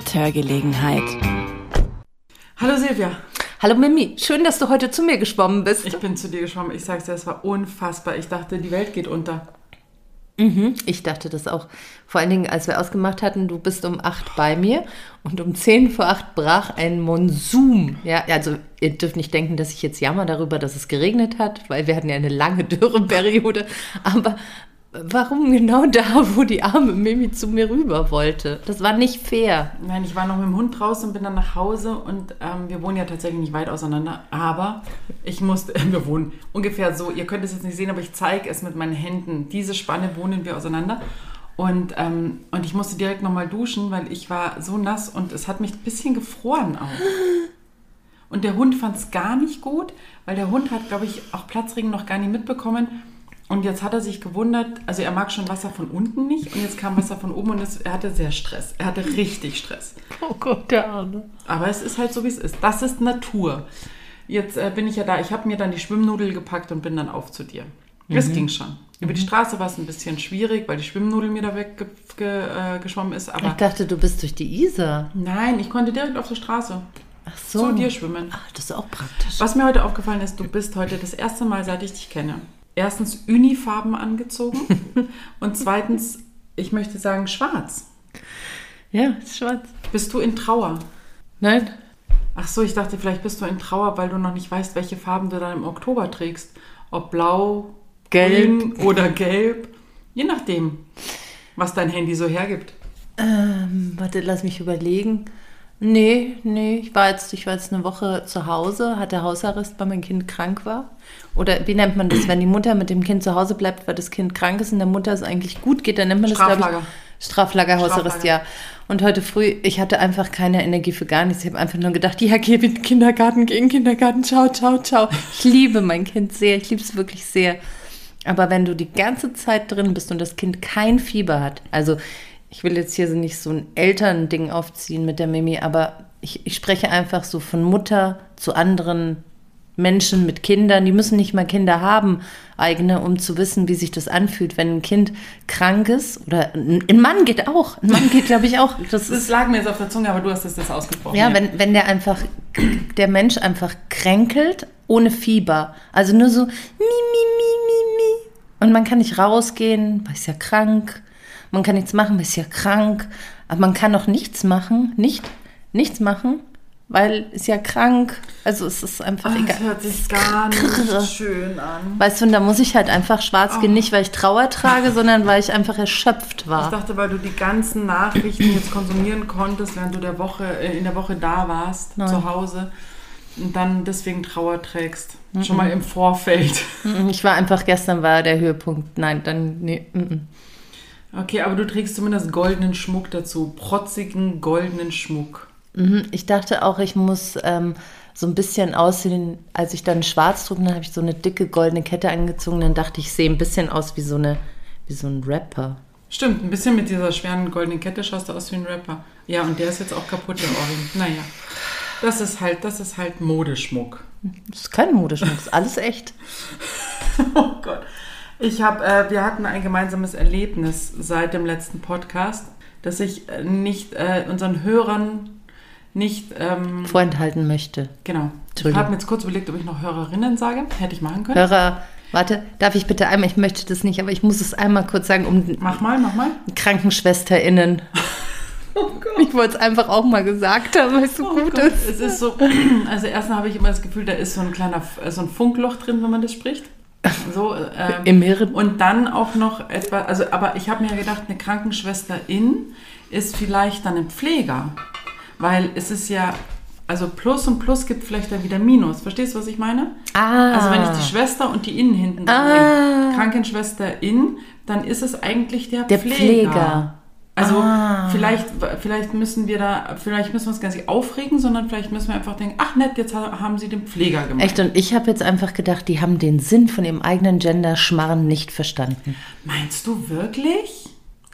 mit Hörgelegenheit. Hallo Silvia. Hallo Mimi, schön, dass du heute zu mir geschwommen bist. Ich bin zu dir geschwommen. Ich sag's dir, es war unfassbar. Ich dachte, die Welt geht unter. Mhm, ich dachte das auch. Vor allen Dingen, als wir ausgemacht hatten, du bist um acht bei mir und um zehn vor acht brach ein Monsum. Ja, also ihr dürft nicht denken, dass ich jetzt jammer darüber, dass es geregnet hat, weil wir hatten ja eine lange Dürreperiode. Aber warum genau da, wo die arme Mimi zu mir rüber wollte? Das war nicht fair. Nein, ich war noch mit dem Hund draußen und bin dann nach Hause und ähm, wir wohnen ja tatsächlich nicht weit auseinander, aber ich musste, äh, wir wohnen ungefähr so, ihr könnt es jetzt nicht sehen, aber ich zeige es mit meinen Händen. Diese Spanne wohnen wir auseinander. Und, ähm, und ich musste direkt nochmal duschen, weil ich war so nass und es hat mich ein bisschen gefroren auch. Und der Hund fand es gar nicht gut, weil der Hund hat, glaube ich, auch Platzregen noch gar nicht mitbekommen. Und jetzt hat er sich gewundert, also er mag schon Wasser von unten nicht und jetzt kam Wasser von oben und es, er hatte sehr Stress. Er hatte richtig Stress. Oh Gott, der Arme. Aber es ist halt so, wie es ist. Das ist Natur. Jetzt äh, bin ich ja da. Ich habe mir dann die Schwimmnudel gepackt und bin dann auf zu dir. Das Mhm. ging schon. Über die Straße war es ein bisschen schwierig, weil die Schwimmnudel mir da weggeschwommen ge, äh, ist. Ich Aber dachte, du bist durch die Isar. nein, ich konnte direkt auf der Straße Ach so. zu dir schwimmen. Ach, das ist auch praktisch. Was mir heute aufgefallen ist, du bist heute das erste Mal, seit ich dich kenne, erstens Unifarben angezogen und zweitens, ich möchte sagen, schwarz. Ja, ist schwarz. Bist du in Trauer? Nein? Ach so, ich dachte, vielleicht bist du in Trauer, weil du noch nicht weißt, welche Farben du dann im Oktober trägst. Ob blau, Gelb. grün oder gelb. Je nachdem, was dein Handy so hergibt. Ähm, warte, lass mich überlegen. Nee, nee, ich war jetzt, ich war jetzt eine Woche zu Hause, hatte Hausarrest, weil mein Kind krank war. Oder wie nennt man das, wenn die Mutter mit dem Kind zu Hause bleibt, weil das Kind krank ist und der Mutter es eigentlich gut geht, dann nennt man das, glaube ich, Straflager, Hausarrest, Straflager. ja. Und heute früh, ich hatte einfach keine Energie für gar nichts. Ich habe einfach nur gedacht, ja, geh in den Kindergarten, geh in den Kindergarten, ciao, ciao, ciao. Ich liebe mein Kind sehr, ich liebe es wirklich sehr. Aber wenn du die ganze Zeit drin bist und das Kind kein Fieber hat, also ich will jetzt hier so nicht so ein Elternding aufziehen mit der Mimi, aber ich, ich spreche einfach so von Mutter zu anderen Menschen mit Kindern, die müssen nicht mal Kinder haben, eigene, um zu wissen, wie sich das anfühlt, wenn ein Kind krank ist. Oder ein Mann geht auch. Ein Mann geht, glaube ich, auch. Das Das ist, lag mir jetzt auf der Zunge, aber du hast es jetzt ausgesprochen. ja, wenn, wenn der einfach, der Mensch einfach kränkelt, ohne Fieber. Also nur so, mi, mi, mi, mi, mi. Und man kann nicht rausgehen, weil ist ja krank. Man kann nichts machen, weil ist ja krank. Aber man kann auch nichts machen, nicht, nichts machen, weil ist ja krank. Also es ist einfach Ach, egal. das hört sich gar nicht schön an. Weißt du, und da muss ich halt einfach schwarz gehen, nicht weil ich Trauer trage, sondern weil ich einfach erschöpft Ich war. dachte, weil du die ganzen Nachrichten jetzt konsumieren konntest, während du der Woche, äh, in der Woche da warst, Nein. zu Hause, und dann deswegen Trauer trägst. Schon mal im Vorfeld. Mm, Ich war einfach, gestern war der Höhepunkt. Nein, dann, nee, mm, mm. Okay, aber du trägst zumindest goldenen Schmuck dazu. Protzigen goldenen Schmuck. Mhm, Ich dachte auch, ich muss ähm, so ein bisschen aussehen, als ich dann schwarz trug, dann habe ich so eine dicke goldene Kette angezogen, dann dachte ich, ich sehe ein bisschen aus wie so, eine, wie so ein Rapper. Stimmt, ein bisschen mit dieser schweren goldenen Kette schaust du aus wie ein Rapper. Ja, und der ist jetzt auch kaputt, der Ohrring. Naja, das ist halt, das ist halt Modeschmuck. Das ist kein Modeschmuck, das ist alles echt. Oh Gott. Ich habe, äh, wir hatten ein gemeinsames Erlebnis seit dem letzten Podcast, dass ich äh, nicht äh, unseren Hörern nicht, ähm, Vorenthalten möchte. genau. Ich habe mir jetzt kurz überlegt, ob ich noch Hörerinnen sage. Hätte ich machen können. Hörer, warte, darf ich bitte einmal, ich möchte das nicht, aber ich muss es einmal kurz sagen, um Mach mal, mach mal. KrankenschwesterInnen. Oh Gott. Ich wollte es einfach auch mal gesagt haben, weil es so Oh gut Gott, ist. Es ist so, also erstmal habe ich immer das Gefühl, da ist so ein kleiner, äh, so ein Funkloch drin, wenn man das spricht. So, ähm, Im Hirn. Und dann auch noch etwa, also, aber ich habe mir gedacht, eine Krankenschwesterin ist vielleicht dann ein Pfleger. Weil es ist ja, also Plus und Plus gibt vielleicht dann wieder Minus. Verstehst du, was ich meine? Ah. Also wenn ich die Schwester und die Innen hinten Ah. nehme, Krankenschwesterin, dann ist es eigentlich der, Der Pfleger. Pfleger. Also Ah. vielleicht, vielleicht müssen wir da, vielleicht müssen wir uns gar nicht aufregen, sondern vielleicht müssen wir einfach denken, ach nett, jetzt ha- haben sie den Pfleger gemacht. Echt, und ich habe jetzt einfach gedacht, die haben den Sinn von ihrem eigenen Gender-Schmarren nicht verstanden. Meinst du wirklich?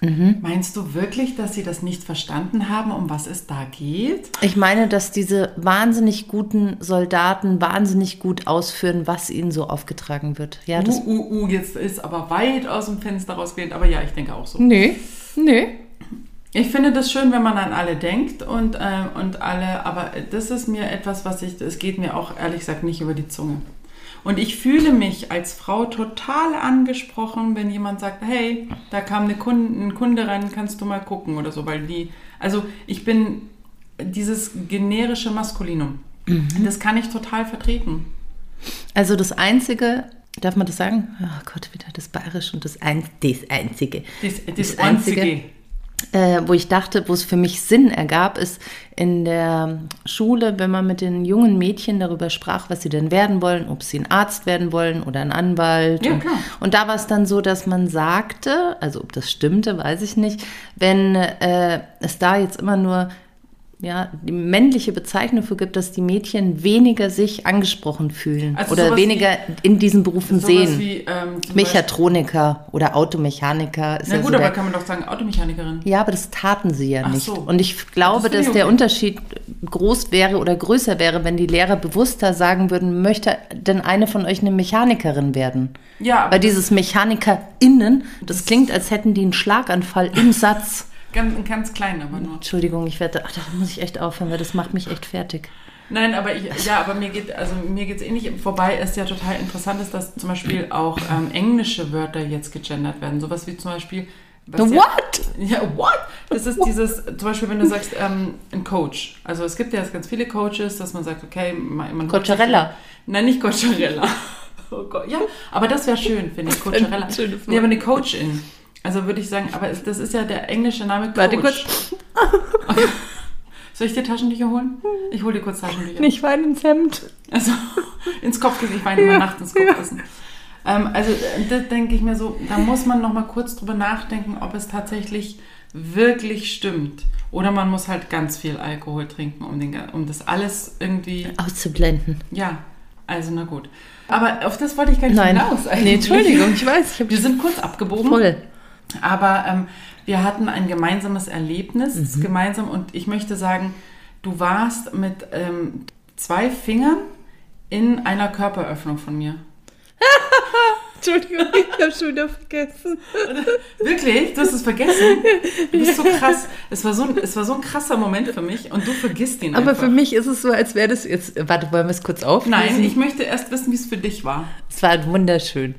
Mhm. Meinst du wirklich, dass sie das nicht verstanden haben, um was es da geht? Ich meine, dass diese wahnsinnig guten Soldaten wahnsinnig gut ausführen, was ihnen so aufgetragen wird. Ja, das. uh, uh, uh, jetzt ist aber weit aus dem Fenster rausgehend, aber ja, ich denke auch so. Nee, nee. Ich finde das schön, wenn man an alle denkt und, äh, und alle, aber das ist mir etwas, was ich, es geht mir auch ehrlich gesagt nicht über die Zunge. Und ich fühle mich als Frau total angesprochen, wenn jemand sagt, hey, da kam eine Kunde, ein Kunde rein, kannst du mal gucken oder so, weil die, also ich bin dieses generische Maskulinum, mhm. das kann ich total vertreten. Also das Einzige, darf man das sagen? Oh Gott, wieder das Bayerische und das, Ein das Einzige. Das, das, das Einzige. Äh, wo ich dachte, wo es für mich Sinn ergab, ist in der Schule, wenn man mit den jungen Mädchen darüber sprach, was sie denn werden wollen, ob sie ein Arzt werden wollen oder ein Anwalt. Ja, und, und, da war es dann so, dass man sagte, also ob das stimmte, weiß ich nicht, wenn äh, es da jetzt immer nur ja, die männliche Bezeichnung für gibt, dass die Mädchen weniger sich angesprochen fühlen also oder weniger wie, in diesen Berufen sehen. Wie, ähm, Mechatroniker oder Automechaniker. Ist Na ja gut, so aber kann man doch sagen Automechanikerin. Ja, aber das taten sie ja Ach nicht. So. Und ich glaube, das dass der Unterschied groß wäre oder größer wäre, wenn die Lehrer bewusster sagen würden, möchte denn eine von euch eine Mechanikerin werden? Ja. Weil dieses MechanikerInnen, das, das klingt, als hätten die einen Schlaganfall im Satz. Ganz, ganz klein, aber nur. Entschuldigung, ich werde, ach, da muss ich echt aufhören, weil das macht mich echt fertig. Nein, aber ich, ja, aber mir geht, also mir geht es ähnlich. Vorbei ist ja total interessant, ist, dass zum Beispiel auch ähm, englische Wörter jetzt gegendert werden. Sowas wie zum Beispiel. what? Ja, ja, what? Das ist what? dieses, zum Beispiel, wenn du sagst, ähm, ein Coach. Also es gibt ja jetzt ganz viele Coaches, dass man sagt, okay, man. man Coacharella. Nein, nicht Coacharella. Oh Gott, ja, aber das wäre schön, finde ich, Coacharella. Nee, aber eine Coachin. Also würde ich sagen, aber das ist ja der englische Name Coach. Warte kurz. Okay. Soll ich dir Taschentücher holen? Ich hole dir kurz Taschentücher. Nicht weinen ins Hemd. Also ins Kopfkissen. Ich weine ja, immer nachts ins Kopfkissen. Ja. Ähm, also da denke ich mir so, da muss man noch mal kurz drüber nachdenken, ob es tatsächlich wirklich stimmt. Oder man muss halt ganz viel Alkohol trinken, um, den, um das alles irgendwie... Auszublenden. Ja, also na gut. Aber auf das wollte ich gar nicht Nein. hinaus. Eigentlich. Nee, Entschuldigung, ich weiß. Ich Wir sind kurz abgebogen. Voll. Aber ähm, wir hatten ein gemeinsames Erlebnis, mhm. gemeinsam. Und ich möchte sagen, du warst mit ähm, zwei Fingern in einer Körperöffnung von mir. Entschuldigung, ich habe schon wieder vergessen. Wirklich? Du hast es vergessen? Du bist so krass. Es war so, ein, es war so ein krasser Moment für mich und du vergisst ihn Aber einfach. für mich ist es so, als wäre das jetzt. Warte, wollen wir es kurz auflösen? Nein, ich möchte erst wissen, wie es für dich war. Es war wunderschön.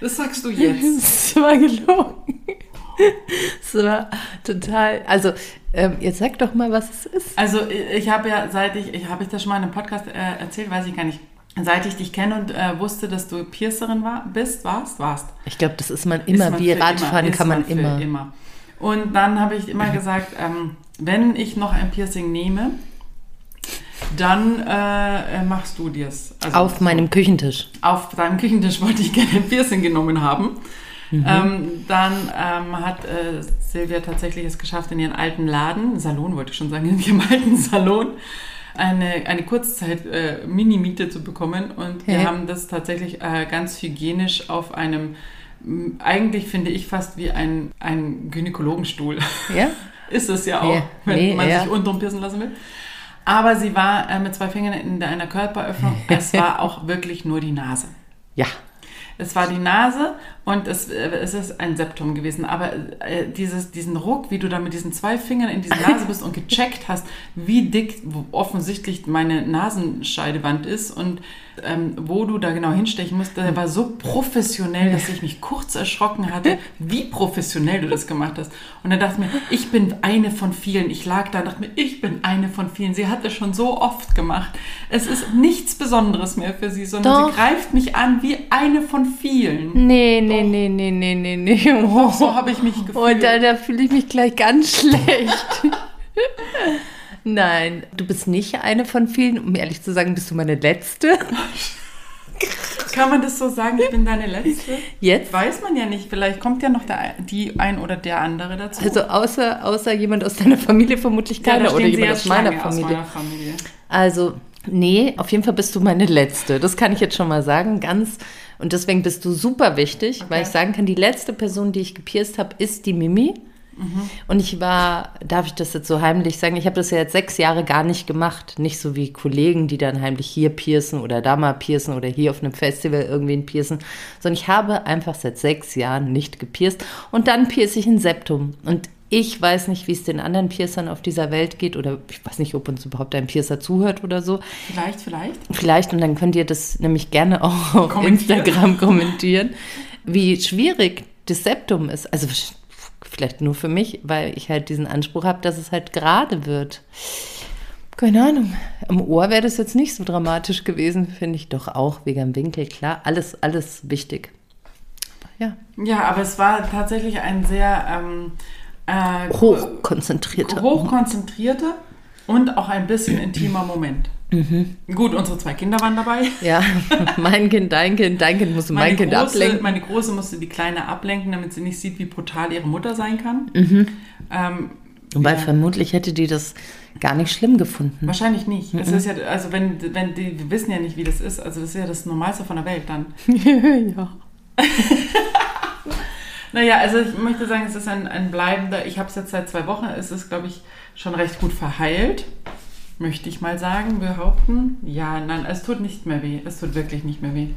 Das sagst du jetzt. Es war gelogen. Es war total. Also, ähm, jetzt sag doch mal, was es ist. Also, ich habe ja, seit ich, ich habe ich das schon mal in einem Podcast äh, erzählt, weiß ich gar nicht. Seit ich dich kenne und äh, wusste, dass du Piercerin war, bist, warst, warst. Ich glaube, das ist man immer. Ist man Wie Radfahren kann man, man immer. immer. Und dann habe ich immer gesagt, ähm, wenn ich noch ein Piercing nehme, dann äh, machst du dir's. Also auf meinem Küchentisch. Auf deinem Küchentisch wollte ich gerne ein Piercing genommen haben. Mhm. Ähm, dann ähm, hat äh, Silvia tatsächlich es geschafft, in ihren alten Laden, Salon wollte ich schon sagen, in ihrem alten Salon, eine, eine Kurzzeit-Mini-Miete äh, zu bekommen. Und wir haben das tatsächlich äh, ganz hygienisch auf einem, eigentlich finde ich fast wie ein, ein Gynäkologenstuhl. Ja? Ist es ja auch, ja. wenn nee, man ja. sich unten piercen lassen will. Aber sie war äh, mit zwei Fingern in einer Körperöffnung. Es war auch wirklich nur die Nase. Ja. Es war die Nase und es, äh, es ist ein Septum gewesen. Aber äh, dieses, diesen Ruck, wie du da mit diesen zwei Fingern in diese Nase bist und gecheckt hast, wie dick offensichtlich meine Nasenscheidewand ist und ähm, wo du da genau hinstechen musst, der war so professionell, dass ich mich kurz erschrocken hatte, wie professionell du das gemacht hast. Und dann dachte ich mir, ich bin eine von vielen. Ich lag da und dachte mir, ich bin eine von vielen. Sie hat das schon so oft gemacht. Es ist nichts Besonderes mehr für sie, sondern Doch. sie greift mich an wie eine von vielen. Nee, nee, Doch. nee, nee, nee, nee, nee. Oh. so habe ich mich gefühlt. Und da, da fühle ich mich gleich ganz schlecht. Nein, du bist nicht eine von vielen. Um ehrlich zu sagen, bist du meine letzte. Kann man das so sagen, ich bin deine Letzte? Jetzt? Weiß man ja nicht. Vielleicht kommt ja noch der, die ein oder der andere dazu. Also außer, außer jemand aus deiner Familie vermutlich keiner ja, oder jemand aus meiner, aus meiner Familie. Also, nee, auf jeden Fall bist du meine Letzte. Das kann ich jetzt schon mal sagen. Ganz. Und deswegen bist du super wichtig, okay. weil ich sagen kann, die letzte Person, die ich gepierst habe, ist die Mimi. Mhm. Und ich war, darf ich das jetzt so heimlich sagen, ich habe das ja jetzt sechs Jahre gar nicht gemacht. Nicht so wie Kollegen, die dann heimlich hier piercen oder da mal piercen oder hier auf einem Festival irgendwen piercen, sondern ich habe einfach seit sechs Jahren nicht gepierst und dann pierce ich ein Septum. Und Ich weiß nicht, wie es den anderen Piercern auf dieser Welt geht oder ich weiß nicht, ob uns überhaupt ein Piercer zuhört oder so. Vielleicht, vielleicht. Vielleicht und dann könnt ihr das nämlich gerne auch auf Kommentieren. Instagram kommentieren, wie schwierig das Septum ist. Also vielleicht nur für mich, weil ich halt diesen Anspruch habe, dass es halt gerade wird. Keine Ahnung. Im Ohr wäre das jetzt nicht so dramatisch gewesen, finde ich doch auch, wegen dem Winkel, klar. Alles, alles wichtig. Ja, Ja, aber es war tatsächlich ein sehr ähm, äh, hochkonzentrierter. hochkonzentrierter und auch ein bisschen intimer Moment. Mhm. Gut, unsere zwei Kinder waren dabei. Ja, mein Kind, dein Kind, dein Kind musste mein Kind große, ablenken. meine Große musste die Kleine ablenken, damit sie nicht sieht, wie brutal ihre Mutter sein kann. Mhm. Ähm, Wobei ja. vermutlich hätte die das gar nicht schlimm gefunden. Wahrscheinlich nicht. Mhm. Es ist ja, also wenn, wenn die, wir wissen ja nicht, wie das ist. Also das ist ja das Normalste von der Welt dann. ja. Naja, also ich möchte sagen, es ist ein, ein bleibender, ich habe es jetzt seit zwei Wochen, es ist, glaube ich, schon recht gut verheilt. Möchte ich mal sagen, behaupten. Ja, nein, es tut nicht mehr weh. Es tut wirklich nicht mehr weh.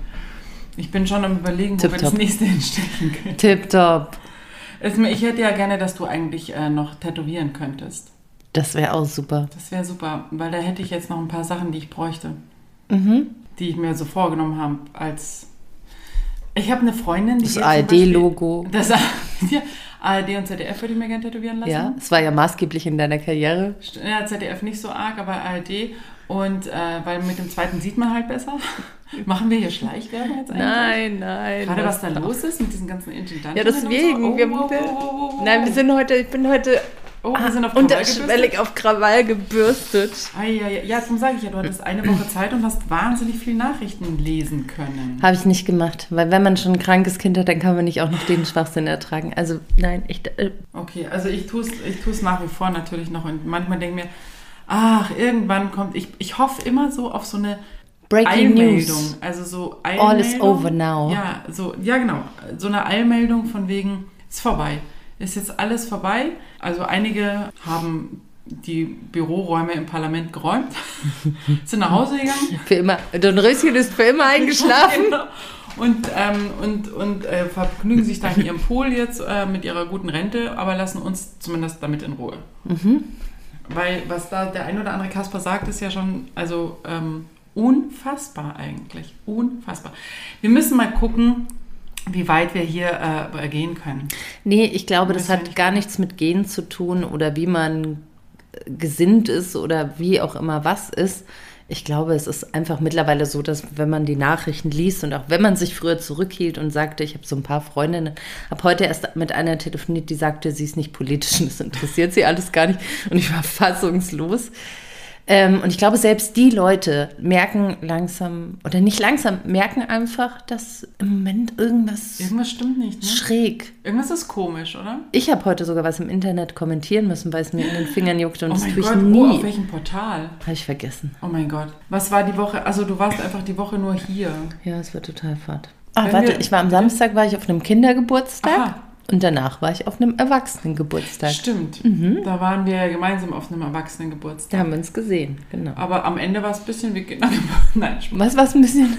Ich bin schon am überlegen, wo wir Tipptopp. das nächste hinstechen können. Tipptopp. Ich hätte ja gerne, dass du eigentlich äh, noch tätowieren könntest. Das wäre auch super. Das wäre super, weil da hätte ich jetzt noch ein paar Sachen, die ich bräuchte, Mhm. die ich mir so vorgenommen habe als... Ich habe eine Freundin, die Das ARD-Logo. Das ja, ARD und ZDF würde ich mir gerne tätowieren lassen. Ja, es war ja maßgeblich in deiner Karriere. Ja, ZDF nicht so arg, aber ARD. Und äh, weil mit dem zweiten sieht man halt besser. Machen wir hier Schleichwerbung jetzt eigentlich? Nein, nein. Gerade was da los ist mit diesen ganzen Intendanten. Ja, deswegen. So. wir, Oh, oh, oh, oh, oh. Nein, wir sind heute, ich bin heute oh, wir sind auf Krawall unterschwellig auf Krawall gebürstet. Ah, ja, ja, ja, darum sage ich ja, du hattest eine Woche Zeit und hast wahnsinnig viel Nachrichten lesen können. Habe ich nicht gemacht, weil wenn man schon ein krankes Kind hat, dann kann man nicht auch noch den Schwachsinn ertragen. Also nein, ich, äh, Okay, also ich tue es ich nach wie vor natürlich noch und manchmal denke ich mir, ach, irgendwann kommt, ich, ich hoffe immer so auf so eine Breaking Eilmeldung. News. Also so All is Eilmeldung. over now. Ja, so, ja, genau. So eine Eilmeldung von wegen, ist vorbei. Ist jetzt alles vorbei. Also einige haben die Büroräume im Parlament geräumt, sind nach Hause gegangen. Für immer. Don Röschen ist für immer eingeschlafen. Genau. Und, ähm, und, und äh, vergnügen sich da in ihrem Pool jetzt äh, mit ihrer guten Rente, aber lassen uns zumindest damit in Ruhe. Mhm. Weil was da der ein oder andere Kasper sagt, ist ja schon also ähm, unfassbar eigentlich. Unfassbar. Wir müssen mal gucken, wie weit wir hier äh, gehen können. Nee, ich glaube, das ja hat gar nichts mit Genen zu tun oder wie man gesinnt ist oder wie auch immer was ist. Ich glaube, es ist einfach mittlerweile so, dass wenn man die Nachrichten liest und auch wenn man sich früher zurückhielt und sagte, ich habe so ein paar Freundinnen, habe heute erst mit einer telefoniert, die sagte, sie ist nicht politisch und das interessiert sie alles gar nicht und ich war fassungslos. Ähm, und ich glaube, selbst die Leute merken langsam, oder nicht langsam, merken einfach, dass im Moment irgendwas Irgendwas stimmt nicht, ne? schräg Irgendwas ist komisch, oder? ich habe heute sogar was im Internet kommentieren müssen, weil es mir in den Fingern juckte und Oh das tue ich Gott, wo, auf nie. welchem Portal? Habe ich vergessen. Oh mein Gott. Was war die Woche? Also du warst einfach die Woche nur hier. Ja, es war total fad. Ah, warte, ich war am Samstag war ich auf einem Kindergeburtstag Aha. Und danach war ich auf einem Erwachsenengeburtstag. Stimmt. Da waren wir ja gemeinsam auf einem Erwachsenengeburtstag. Da haben wir uns gesehen, genau. Aber am Ende war es ein bisschen wie Kinder. Nein, Spaß. Was war ein bisschen?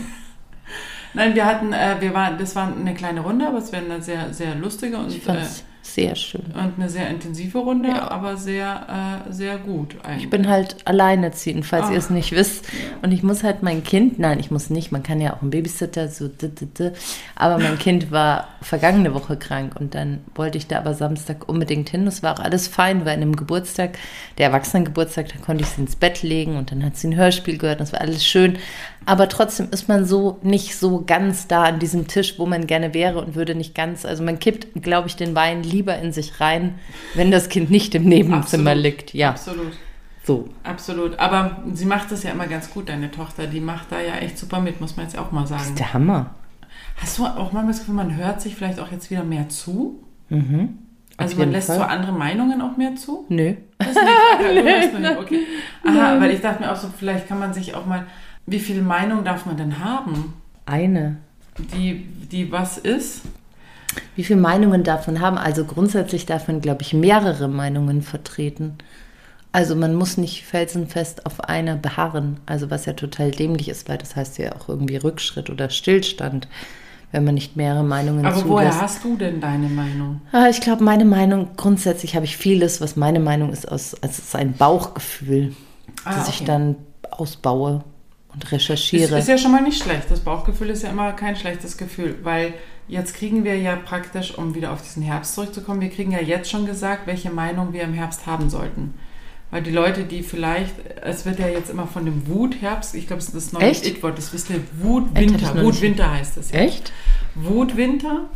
Nein, wir hatten, äh, wir waren, das war eine kleine Runde, aber es wäre eine sehr, sehr lustige und, Ich äh, es sehr schön. und eine sehr intensive Runde, Ja. aber sehr, äh, sehr gut eigentlich. Ich bin halt alleinerziehend, falls Ach. ihr es nicht wisst. Und ich muss halt mein Kind, nein, ich muss nicht, man kann ja auch einen Babysitter, so, d -d -d. aber mein Kind war vergangene Woche krank und dann wollte ich da aber Samstag unbedingt hin. Das war auch alles fein, weil in einem Geburtstag, der Erwachsenengeburtstag, da konnte ich sie ins Bett legen und dann hat sie ein Hörspiel gehört, das war alles schön. Aber trotzdem ist man so nicht so ganz da an diesem Tisch, wo man gerne wäre und würde nicht ganz, also man kippt, glaube ich, den Wein lieber in sich rein, wenn das Kind nicht im Nebenzimmer Absolut. liegt. Ja, Absolut, so. absolut. Aber sie macht das ja immer ganz gut, deine Tochter. Die macht da ja echt super mit, muss man jetzt auch mal Das sagen. ist der Hammer. Hast du auch mal das Gefühl, man hört sich vielleicht auch jetzt wieder mehr zu? Mhm. Also man lässt Fall. so andere Meinungen auch mehr zu? Nö. Das nicht. Okay, nicht. Okay. Aha, weil ich dachte mir auch so, vielleicht kann man sich auch mal, wie viele Meinungen darf man denn haben? Eine. Die, die was ist? Wie viele Meinungen darf man haben? Also grundsätzlich darf man, glaube ich, mehrere Meinungen vertreten. Also man muss nicht felsenfest auf einer beharren. Also was ja total dämlich ist, weil das heißt ja auch irgendwie Rückschritt oder Stillstand. wenn man nicht mehrere Meinungen Aber zulässt. woher hast du denn deine Meinung? Ah, ich glaube, meine Meinung, grundsätzlich habe ich vieles, was meine Meinung ist, aus, also es ist ein Bauchgefühl, Ah, das ich okay. dann ausbaue und Ist, recherchiere. ist ja schon mal nicht schlecht. Das Bauchgefühl ist ja immer kein schlechtes Gefühl, weil jetzt kriegen wir ja praktisch, um wieder auf diesen Herbst zurückzukommen, wir kriegen ja jetzt schon gesagt, welche Meinung wir im Herbst haben sollten. Weil die Leute, die vielleicht, es wird ja jetzt immer von dem Wutherbst, ich glaube, das ist das neue Echt? It-Wort, das wisst ihr, nicht- Wutwinter heißt es ja. Echt? Wutwinter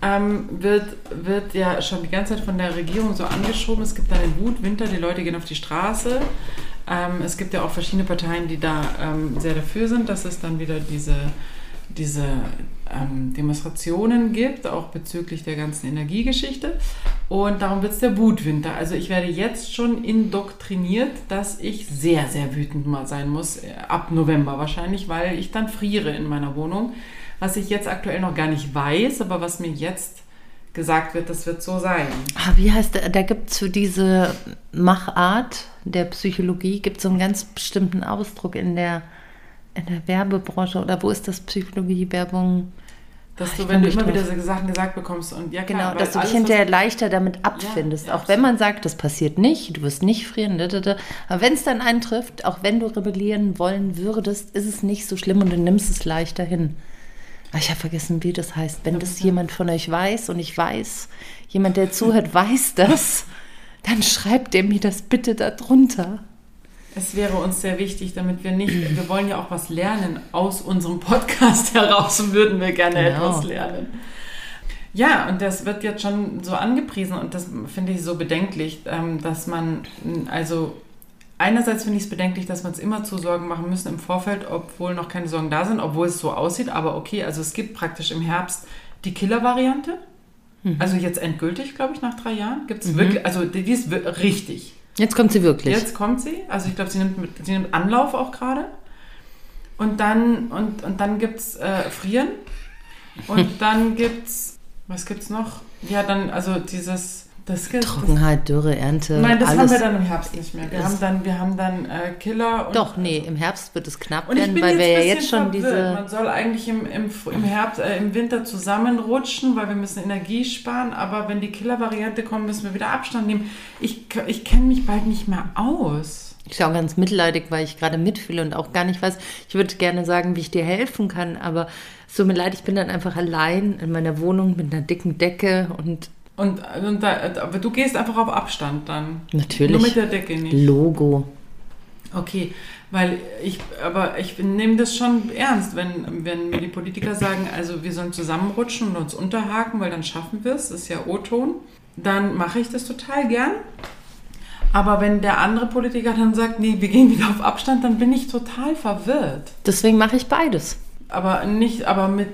ähm, wird, wird ja schon die ganze Zeit von der Regierung so angeschoben. Es gibt dann den Wutwinter, die Leute gehen auf die Straße. Ähm, es gibt ja auch verschiedene Parteien, die da ähm, sehr dafür sind, dass es dann wieder diese, diese ähm, Demonstrationen gibt, auch bezüglich der ganzen Energiegeschichte. Und darum wird es der Wutwinter. Also ich werde jetzt schon indoktriniert, dass ich sehr, sehr wütend mal sein muss, äh, ab November wahrscheinlich, weil ich dann friere in meiner Wohnung. Was ich jetzt aktuell noch gar nicht weiß, aber was mir jetzt gesagt wird, das wird so sein. Ah, wie heißt der? Da gibt es für diese Machart der Psychologie gibt so einen ganz bestimmten Ausdruck in der, in der Werbebranche. Oder wo ist das Psychologie-Werbung? Dass Ich du, wenn du immer drauf. wieder so Sachen gesagt bekommst und ja Genau, klar, weil dass du dich hinterher leichter damit abfindest. ja, auch wenn man sagt, das passiert nicht, du wirst nicht frieren. da, da, da. Aber wenn es dann eintrifft, auch wenn du rebellieren wollen würdest, ist es nicht so schlimm und du nimmst es leichter hin. Ich habe vergessen, wie das heißt. Wenn das jemand von euch weiß und ich weiß, jemand, der zuhört, weiß das, dann schreibt er mir das bitte da drunter. Es wäre uns sehr wichtig, damit wir nicht, wir wollen ja auch was lernen aus unserem Podcast heraus würden wir gerne Genau. etwas lernen. Ja, und das wird jetzt schon so angepriesen und das finde ich so bedenklich, ähm, dass man, also einerseits finde ich es bedenklich, dass wir uns immer zu Sorgen machen müssen im Vorfeld, obwohl noch keine Sorgen da sind, obwohl es so aussieht, aber okay, also es gibt praktisch im Herbst die Killer-Variante. Also jetzt endgültig, glaube ich, nach drei Jahren. Gibt es wirklich, also die die ist richtig. Jetzt kommt sie wirklich. Jetzt kommt sie. Also ich glaube, sie sie nimmt Anlauf auch gerade. Und dann, und, und dann gibt es äh, Frieren. Und dann gibt es, was gibt es noch? Ja, dann, also dieses, das gibt Trockenheit, Dürre, Ernte, Nein, das haben alles. wir dann im Herbst nicht mehr. Wir haben dann, wir haben dann äh, Killer und Doch, nee, im Herbst wird es knapp und werden, weil wir ja jetzt schon verwirrt. diese... Man soll eigentlich im, im, im Herbst, äh, im Winter zusammenrutschen, weil wir müssen Energie sparen. Aber wenn die Killer-Variante kommt, müssen wir wieder Abstand nehmen. Ich, ich kenne mich bald nicht mehr aus. Ich auch ganz mitleidig, weil ich gerade mitfühle und auch gar nicht weiß. Ich würde gerne sagen, wie ich dir helfen kann, aber es tut mir leid, ich bin dann einfach allein in meiner Wohnung mit einer dicken Decke und Und, und da, aber du gehst einfach auf Abstand dann. Natürlich. Nur mit der Decke nicht. Logo. Okay, weil ich, aber ich nehme das schon ernst, wenn, wenn mir die Politiker sagen, also wir sollen zusammenrutschen und uns unterhaken, weil dann schaffen wir es, das ist ja O-Ton, dann mache ich das total gern. Aber wenn der andere Politiker dann sagt, nee, wir gehen wieder auf Abstand, dann bin ich total verwirrt. Deswegen mache ich beides. Aber nicht, aber mit,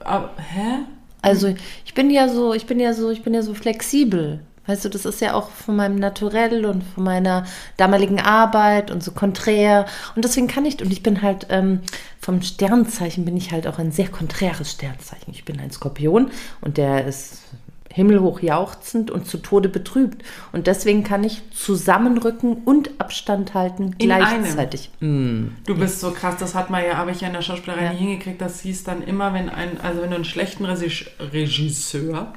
aber, hä? Also ich bin ja so, ich bin ja so, ich bin ja so flexibel. Weißt du, das ist ja auch von meinem Naturell und von meiner damaligen Arbeit und so konträr. Und deswegen kann ich, und ich bin halt ähm, vom Sternzeichen bin ich halt auch ein sehr konträres Sternzeichen. Ich bin ein Skorpion und der ist himmelhoch jauchzend und zu Tode betrübt. Und deswegen kann ich zusammenrücken und Abstand halten In gleichzeitig. Mm. Du bist so krass, das hat man ja, habe ich ja in der Schauspielerei Ja. nie hingekriegt. Das hieß dann immer, wenn ein, also wenn du einen schlechten Regis- Regisseur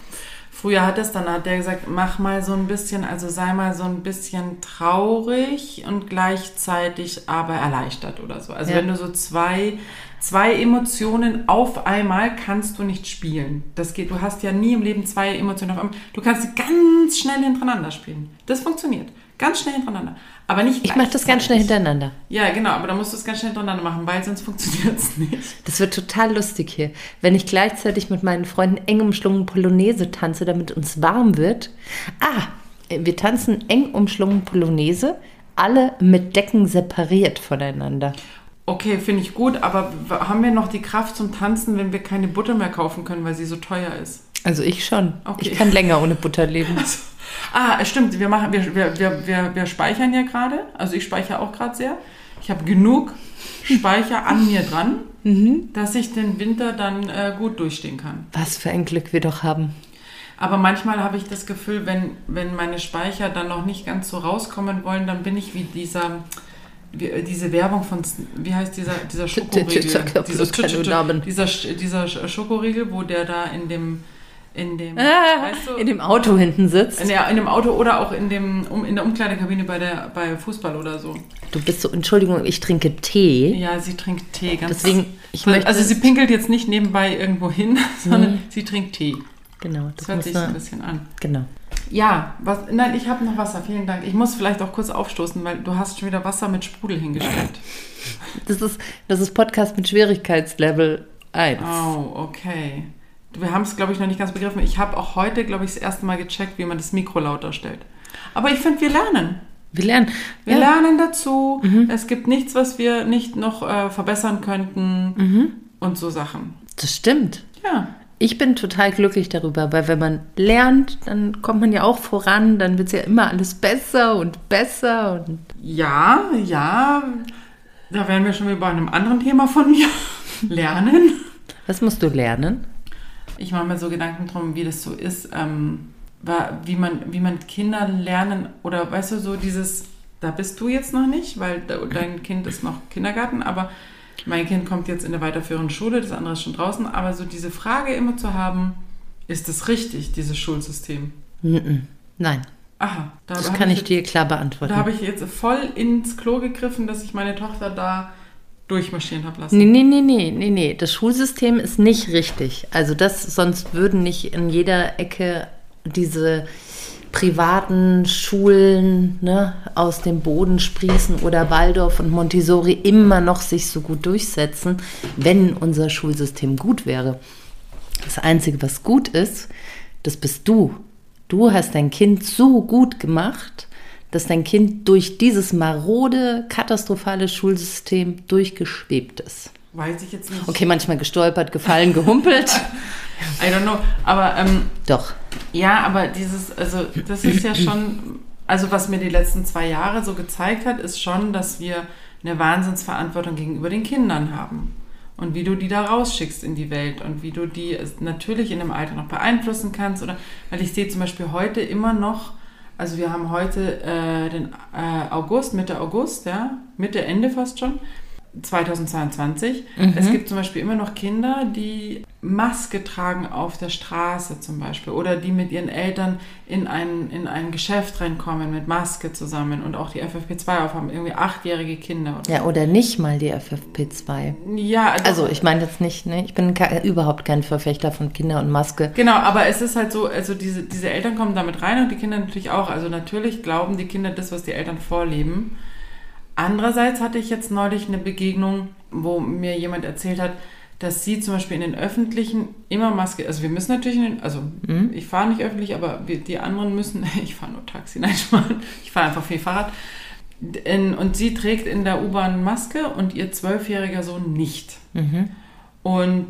früher hattest, dann hat der gesagt, mach mal so ein bisschen, also sei mal so ein bisschen traurig und gleichzeitig aber erleichtert oder so. Also Ja. wenn du so zwei, zwei Emotionen auf einmal kannst du nicht spielen. Das geht, du hast ja nie im Leben zwei Emotionen auf einmal. Du kannst sie ganz schnell hintereinander spielen. Das funktioniert. Ganz schnell hintereinander. Aber nicht Ich mache das ganz schnell hintereinander. Ja, genau, aber da musst du es ganz schnell hintereinander machen, weil sonst funktioniert es nicht. Das wird total lustig hier. Wenn ich gleichzeitig mit meinen Freunden eng umschlungen Polonaise tanze, damit uns warm wird. Ah, wir tanzen eng umschlungen Polonaise, alle mit Decken separiert voneinander. Okay, finde ich gut, aber haben wir noch die Kraft zum Tanzen, wenn wir keine Butter mehr kaufen können, weil sie so teuer ist? Also ich schon. Okay. Ich kann länger ohne Butter leben. Ah, stimmt, wir, machen, wir, wir, wir, wir, speichern ja gerade, also ich speichere auch gerade sehr. Ich habe genug Speicher an mir dran, Mhm. dass ich den Winter dann äh, gut durchstehen kann. Was für ein Glück wir doch haben. Aber manchmal habe ich das Gefühl, wenn, wenn meine Speicher dann noch nicht ganz so rauskommen wollen, dann bin ich wie dieser, diese Werbung von, wie heißt dieser, dieser Schokoriegel? dieser, dieser Sch- Schokoriegel, wo der da in dem, in dem, Ah, weißt du, in dem Auto hinten sitzt. in, der, in dem Auto oder auch in, dem, um, in der Umkleidekabine bei, der, bei Fußball oder so. Du bist so, Entschuldigung, ich trinke Tee. Ja, sie trinkt Tee. Ganz Deswegen, ich also, möchte- also sie pinkelt jetzt nicht nebenbei irgendwo hin, sondern sie trinkt Tee. Genau, Das das hört sich so ein bisschen an. genau. Ja, was, nein, ich habe noch Wasser, vielen Dank. Ich muss vielleicht auch kurz aufstoßen, weil du hast schon wieder Wasser mit Sprudel hingestellt. Das ist, das ist Podcast mit Schwierigkeitslevel 1. Oh, okay. Wir haben es, glaube ich, noch nicht ganz begriffen. Ich habe auch heute, glaube ich, das erste Mal gecheckt, wie man das Mikro lauter stellt. Aber ich finde, wir lernen. Wir lernen. Wir ja, lernen dazu. Es gibt nichts, was wir nicht noch äh, verbessern könnten und so Sachen. das stimmt. Ja. Ich bin total glücklich darüber, weil wenn man lernt, dann kommt man ja auch voran, dann wird es ja immer alles besser und besser. Und Ja, ja. Da wären wir schon wieder bei einem anderen Thema von mir. Lernen. was musst du lernen? Ich mache mir so Gedanken drum, wie das so ist, ähm, wie, man, wie man Kinder lernen oder weißt du, so dieses, da bist du jetzt noch nicht, weil de- dein Kind ist noch Kindergarten, aber mein Kind kommt jetzt in der weiterführenden Schule, das andere ist schon draußen, aber so diese Frage immer zu haben, ist es richtig, dieses Schulsystem? Nein, Aha, da das kann ich jetzt- dir klar beantworten. Da habe ich jetzt voll ins Klo gegriffen, dass ich meine Tochter da durchmarschieren habe lassen. Nee, nee, nee, nee, nee, nee. Das Schulsystem ist nicht richtig. Also das, sonst würden nicht in jeder Ecke diese privaten Schulen ne, aus dem Boden sprießen oder Waldorf und Montessori immer noch sich so gut durchsetzen, wenn unser Schulsystem gut wäre. Das Einzige, was gut ist, das bist du. Du hast dein Kind so gut gemacht, dass dein Kind durch dieses marode, katastrophale Schulsystem durchgeschwebt ist. Weiß ich jetzt nicht. Okay, manchmal gestolpert, gefallen, gehumpelt. I don't know. Aber ähm, Doch. Ja, aber dieses, also das ist ja schon, also was mir die letzten zwei Jahre so gezeigt hat, ist schon, dass wir eine Wahnsinnsverantwortung gegenüber den Kindern haben. Und wie du die da rausschickst in die Welt und wie du die natürlich in dem Alter noch beeinflussen kannst. Oder weil ich sehe zum Beispiel heute immer noch, also wir haben heute äh, den äh, August, Mitte August, ja, Mitte, Ende fast schon. 2022. Es gibt zum Beispiel immer noch Kinder, die Maske tragen auf der Straße zum Beispiel oder die mit ihren Eltern in ein, in ein Geschäft reinkommen mit Maske zusammen und auch die FFP2 aufhaben, irgendwie achtjährige Kinder. Oder Ja, oder nicht mal die FFP2. ja doch. Also ich meine jetzt nicht, ne? Ich bin ke- überhaupt kein Verfechter von Kinder und Maske. Genau, aber es ist halt so, also diese, diese Eltern kommen damit rein und die Kinder natürlich auch. Also natürlich glauben die Kinder das, was die Eltern vorleben. Andererseits hatte ich jetzt neulich eine Begegnung, wo mir jemand erzählt hat, dass sie zum Beispiel in den öffentlichen immer Maske, also wir müssen natürlich, in den, also ich fahre nicht öffentlich, aber wir, die anderen müssen, ich fahre nur Taxi, nein, ich fahre einfach viel Fahrrad. In, und sie trägt in der U-Bahn Maske und ihr zwölfjähriger Sohn nicht. Und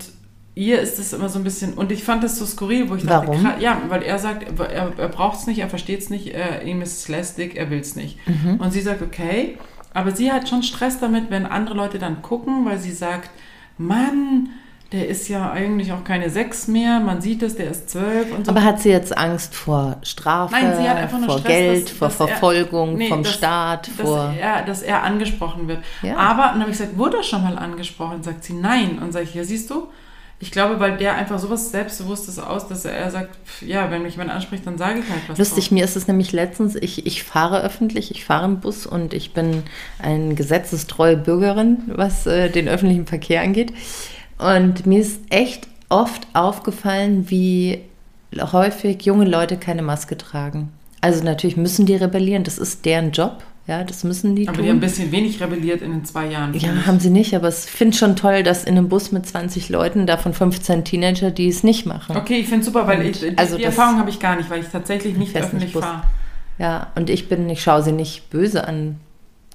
ihr ist es immer so ein bisschen, und ich fand das so skurril, wo ich dachte, Warum? kra- ja, weil er sagt, er, er braucht es nicht, er versteht es nicht, er, ihm ist es lästig, er will es nicht. Und sie sagt, okay, aber sie hat schon Stress damit, wenn andere Leute dann gucken, weil sie sagt, Mann, der ist ja eigentlich auch keine sechs mehr, man sieht es, der ist zwölf und so. Aber hat sie jetzt Angst vor Strafe, Nein, sie hat einfach nur vor Stress, Geld, dass- vor dass er- Verfolgung, Nee, vom dass- Staat, dass vor... er, dass er angesprochen wird. Ja. Aber, dann habe ich gesagt, wurde er schon mal angesprochen? Sagt sie, nein. Und sage ich, ja, siehst du, ich glaube, weil der einfach sowas Selbstbewusstes aus, dass er, sagt, pf, ja, wenn mich jemand anspricht, dann sage ich halt was. Lustig, drauf. mir ist es nämlich letztens, ich, ich fahre öffentlich, ich fahre im Bus und ich bin eine gesetzestreue Bürgerin, was äh, den öffentlichen Verkehr angeht. Und mir ist echt oft aufgefallen, wie häufig junge Leute keine Maske tragen. Also natürlich müssen die rebellieren, das ist deren Job, ja, das müssen die Aber tun. die haben ein bisschen wenig rebelliert in den zwei Jahren. Ja, ich. haben sie nicht, aber ich finde schon toll, dass in einem Bus mit 20 Leuten, davon 15 Teenager, die es nicht machen. Okay, ich finde es super, weil Und ich, die, also die Erfahrung habe ich gar nicht, weil ich tatsächlich nicht öffentlich fahre. Ja, und ich bin, ich schaue sie nicht böse an.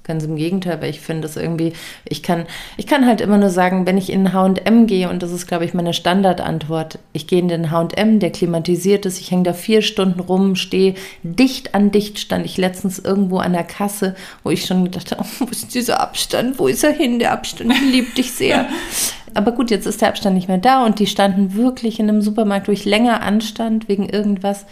Ganz im Gegenteil, weil ich finde das irgendwie, ich kann, ich kann halt immer nur sagen, wenn ich in H&M gehe, und das ist, glaube ich, meine Standardantwort, ich gehe in den H&M, der klimatisiert ist, ich hänge da vier Stunden rum, stehe dicht an dicht, stand ich letztens irgendwo an der Kasse, wo ich schon gedacht habe, oh, wo ist dieser Abstand, wo ist er hin, der Abstand, ich liebe dich sehr. Aber gut, jetzt ist der Abstand nicht mehr da und die standen wirklich in einem Supermarkt, wo ich länger anstand wegen irgendwas.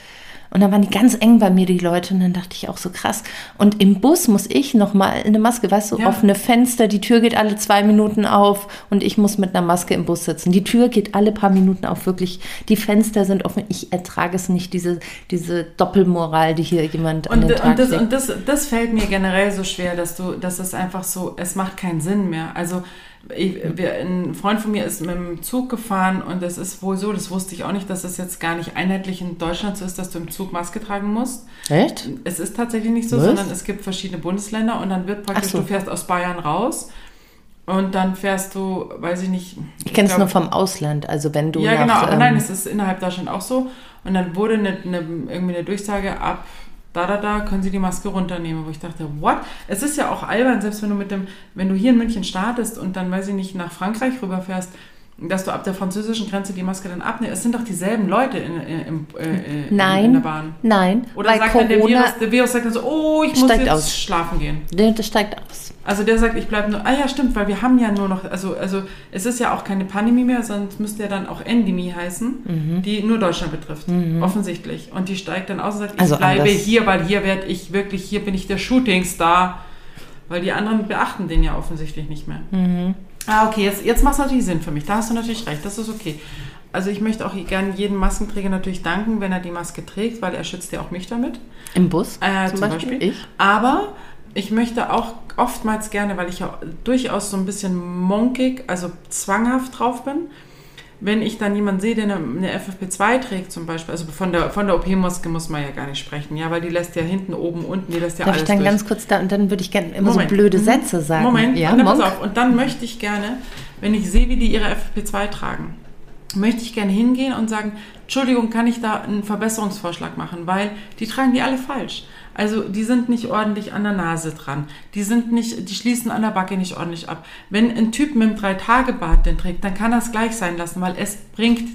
Und dann waren die ganz eng bei mir, die Leute. Und dann dachte ich auch so krass. Und im Bus muss ich nochmal eine Maske, weißt du, Ja. offene Fenster, die Tür geht alle zwei Minuten auf und ich muss mit einer Maske im Bus sitzen. Die Tür geht alle paar Minuten auf, wirklich. Die Fenster sind offen. Ich ertrage es nicht, diese, diese Doppelmoral, die hier jemand an Und, den Tag und, das, legt. und das, das fällt mir generell so schwer, dass du, dass es einfach so, es macht keinen Sinn mehr. Also ich, wir, ein Freund von mir ist mit dem Zug gefahren und es ist wohl so, das wusste ich auch nicht, dass es jetzt gar nicht einheitlich in Deutschland so ist, dass du im Zug Maske tragen musst. Echt? Es ist tatsächlich nicht so, Was? sondern es gibt verschiedene Bundesländer und dann wird praktisch, so. du fährst aus Bayern raus und dann fährst du, weiß ich nicht. Ich kenne es nur vom Ausland. Also wenn du ja, nach, genau, aber ähm, nein, es ist innerhalb Deutschland auch so. Und dann wurde eine, eine, irgendwie eine Durchsage ab, da, da, da, können Sie die Maske runternehmen. Wo ich dachte, what? Es ist ja auch albern, selbst wenn du mit dem, wenn du hier in München startest und dann, weiß ich nicht, nach Frankreich rüberfährst, dass du ab der französischen Grenze die Maske dann abnimmst. Es sind doch dieselben Leute in, in, äh, in, nein, in der Bahn. nein, Oder sagt dann der Corona Virus, der Virus sagt dann so, oh, ich muss jetzt aus. schlafen gehen. Nee, das steigt aus. Also der sagt, ich bleibe nur. Ah ja, stimmt, weil wir haben ja nur noch, also, also es ist ja auch keine Pandemie mehr, es müsste ja dann auch Endemie heißen, Mhm. die nur Deutschland betrifft. Offensichtlich. Und die steigt dann aus und sagt, ich Also bleibe anders. hier, weil hier werde ich wirklich, hier bin ich der Shootingstar. Weil die anderen beachten den ja offensichtlich nicht mehr. Mhm. Ah, okay, jetzt, jetzt macht es natürlich Sinn für mich. Da hast du natürlich recht, das ist okay. Also ich möchte auch gerne jedem Maskenträger natürlich danken, wenn er die Maske trägt, weil er schützt ja auch mich damit. Im Bus Äh, zum, Beispiel? Ich? Aber ich möchte auch oftmals gerne, weil ich ja durchaus so ein bisschen monkig, also zwanghaft drauf bin, wenn ich dann jemanden sehe, der eine, eine FFP2 trägt zum Beispiel, also von der, von der OP-Maske muss man ja gar nicht sprechen, ja, weil die lässt ja hinten, oben, unten, die lässt ja Darf ich alles dann durch. ganz kurz da und dann würde ich gerne immer Moment. so blöde Mhm. Sätze sagen. Moment, ja, und dann pass auf. Und dann möchte ich gerne, wenn ich sehe, wie die ihre FFP2 tragen, möchte ich gerne hingehen und sagen, Entschuldigung, kann ich da einen Verbesserungsvorschlag machen, weil die tragen die alle falsch. Also die sind nicht ordentlich an der Nase dran. Die sind nicht, die schließen an der Backe nicht ordentlich ab. Wenn ein Typ mit einem Drei-Tage-Bart den trägt, dann kann es gleich sein lassen, weil es bringt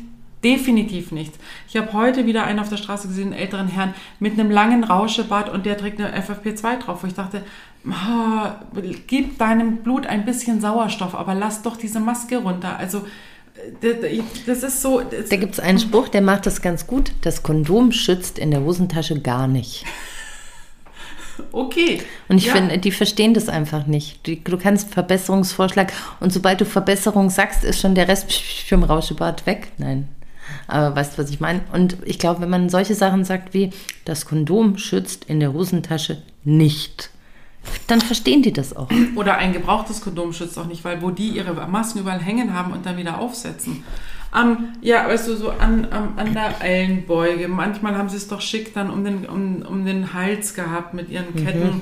definitiv nichts. Ich habe heute wieder einen auf der Straße gesehen, einen älteren Herrn mit einem langen Rauschebart und der trägt eine FFP2 drauf, wo ich dachte, ah, gib deinem Blut ein bisschen Sauerstoff, aber lass doch diese Maske runter. Also das ist so. Das, Da gibt es einen Spruch, der macht das ganz gut. Das Kondom schützt in der Hosentasche gar nicht. Okay. Und ich Ja. finde, die verstehen das einfach nicht. Die, du kannst Verbesserungsvorschlag und sobald du Verbesserung sagst, ist schon der Rest vom Rauschebart weg. Nein. Aber weißt du, was ich meine? Und ich glaube, wenn man solche Sachen sagt wie, das Kondom schützt in der Hosentasche nicht, dann verstehen die das auch. Oder ein gebrauchtes Kondom schützt auch nicht, weil wo die ihre Masken überall hängen haben und dann wieder aufsetzen. Am, ja, weißt du, so an, am, an der Ellenbeuge. Manchmal haben sie es doch schick dann um den, um, um den Hals gehabt mit ihren Ketten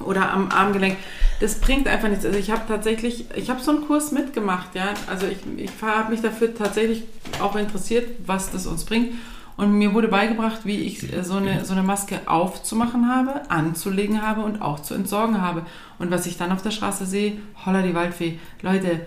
oder am Armgelenk. Das bringt einfach nichts. Also ich habe tatsächlich, ich habe so einen Kurs mitgemacht, ja. Also ich, ich habe mich dafür tatsächlich auch interessiert, was das uns bringt. Und mir wurde beigebracht, wie ich äh, so eine, so eine Maske aufzumachen habe, anzulegen habe und auch zu entsorgen habe. Und was ich dann auf der Straße sehe, holla die Waldfee. Leute,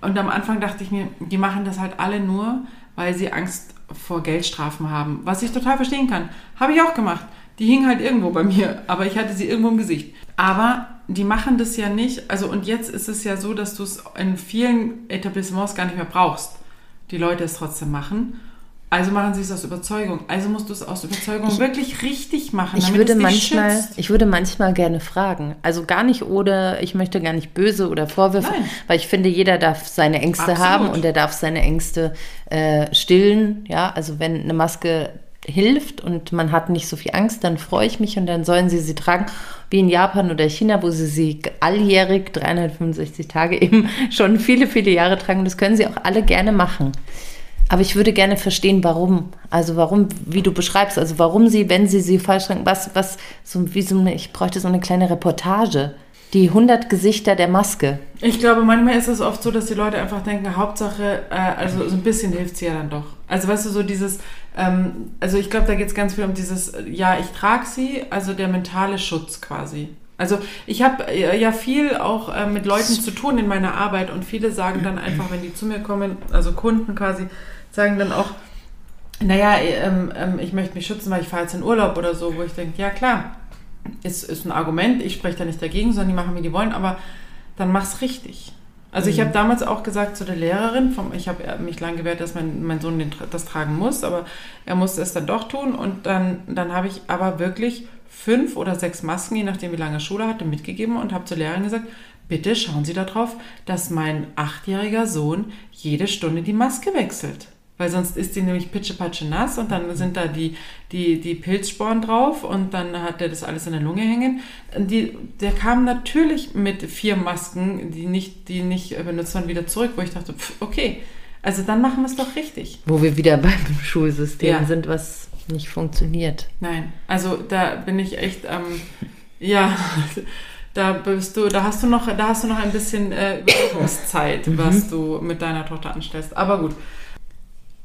und am Anfang dachte ich mir, die machen das halt alle nur, weil sie Angst vor Geldstrafen haben. Was ich total verstehen kann. Habe ich auch gemacht. Die hing halt irgendwo bei mir, aber ich hatte sie irgendwo im Gesicht. Aber die machen das ja nicht. Also und jetzt ist es ja so, dass du es in vielen Etablissements gar nicht mehr brauchst. Die Leute es trotzdem machen. Also machen sie es aus Überzeugung. Also musst du es aus Überzeugung wirklich richtig machen, Ich würde, manchmal, schützt. ich würde manchmal gerne fragen. Also gar nicht oder ich möchte gar nicht böse oder Vorwürfe, Nein. weil ich finde, jeder darf seine Ängste Absolut. haben und er darf seine Ängste äh, stillen. Ja, also wenn eine Maske hilft und man hat nicht so viel Angst, dann freue ich mich und dann sollen sie sie tragen, wie in Japan oder China, wo sie sie alljährig 365 Tage eben schon viele, viele Jahre tragen. Das können sie auch alle gerne machen. Aber ich würde gerne verstehen, warum. Also warum, wie du beschreibst, also warum sie, wenn sie sie falsch tragen, was, was, so wie so eine, ich bräuchte so eine kleine Reportage. Die 100 Gesichter der Maske. Ich glaube, manchmal ist es oft so, dass die Leute einfach denken, Hauptsache, äh, also so ein bisschen hilft sie ja dann doch. Also weißt du, so dieses, ähm, also ich glaube, da geht es ganz viel um dieses, äh, ja, ich trage sie, also der mentale Schutz quasi. Also ich habe äh, ja viel auch äh, mit Leuten zu tun in meiner Arbeit und viele sagen dann einfach, wenn die zu mir kommen, also Kunden quasi, sagen dann auch, naja, ähm, ähm, ich möchte mich schützen, weil ich fahre jetzt in Urlaub oder so, wo ich denke, ja klar, ist, ist ein Argument, ich spreche da nicht dagegen, sondern die machen, wie die wollen, aber dann mach's richtig. Also ich habe damals auch gesagt zu der Lehrerin, vom, ich habe mich lange gewehrt, dass mein, mein Sohn den, das tragen muss, aber er musste es dann doch tun. Und dann, dann habe ich aber wirklich fünf oder sechs Masken, je nachdem wie lange Schule hatte, mitgegeben und habe zur Lehrerin gesagt, bitte schauen Sie darauf, dass mein achtjähriger Sohn jede Stunde die Maske wechselt. Weil sonst ist die nämlich pitschepatsche nass und dann sind da die, die, die Pilzsporen drauf und dann hat er das alles in der Lunge hängen. Die, der kam natürlich mit vier Masken, die nicht, die nicht benutzt waren, wieder zurück, wo ich dachte, pff, okay, also dann machen wir es doch richtig. Wo wir wieder beim Schulsystem ja. sind, was nicht funktioniert. Nein, also da bin ich echt, ähm, ja, da bist du, da hast du noch, da hast du noch ein bisschen äh, Überlegungszeit, mhm. was du mit deiner Tochter anstellst. Aber gut.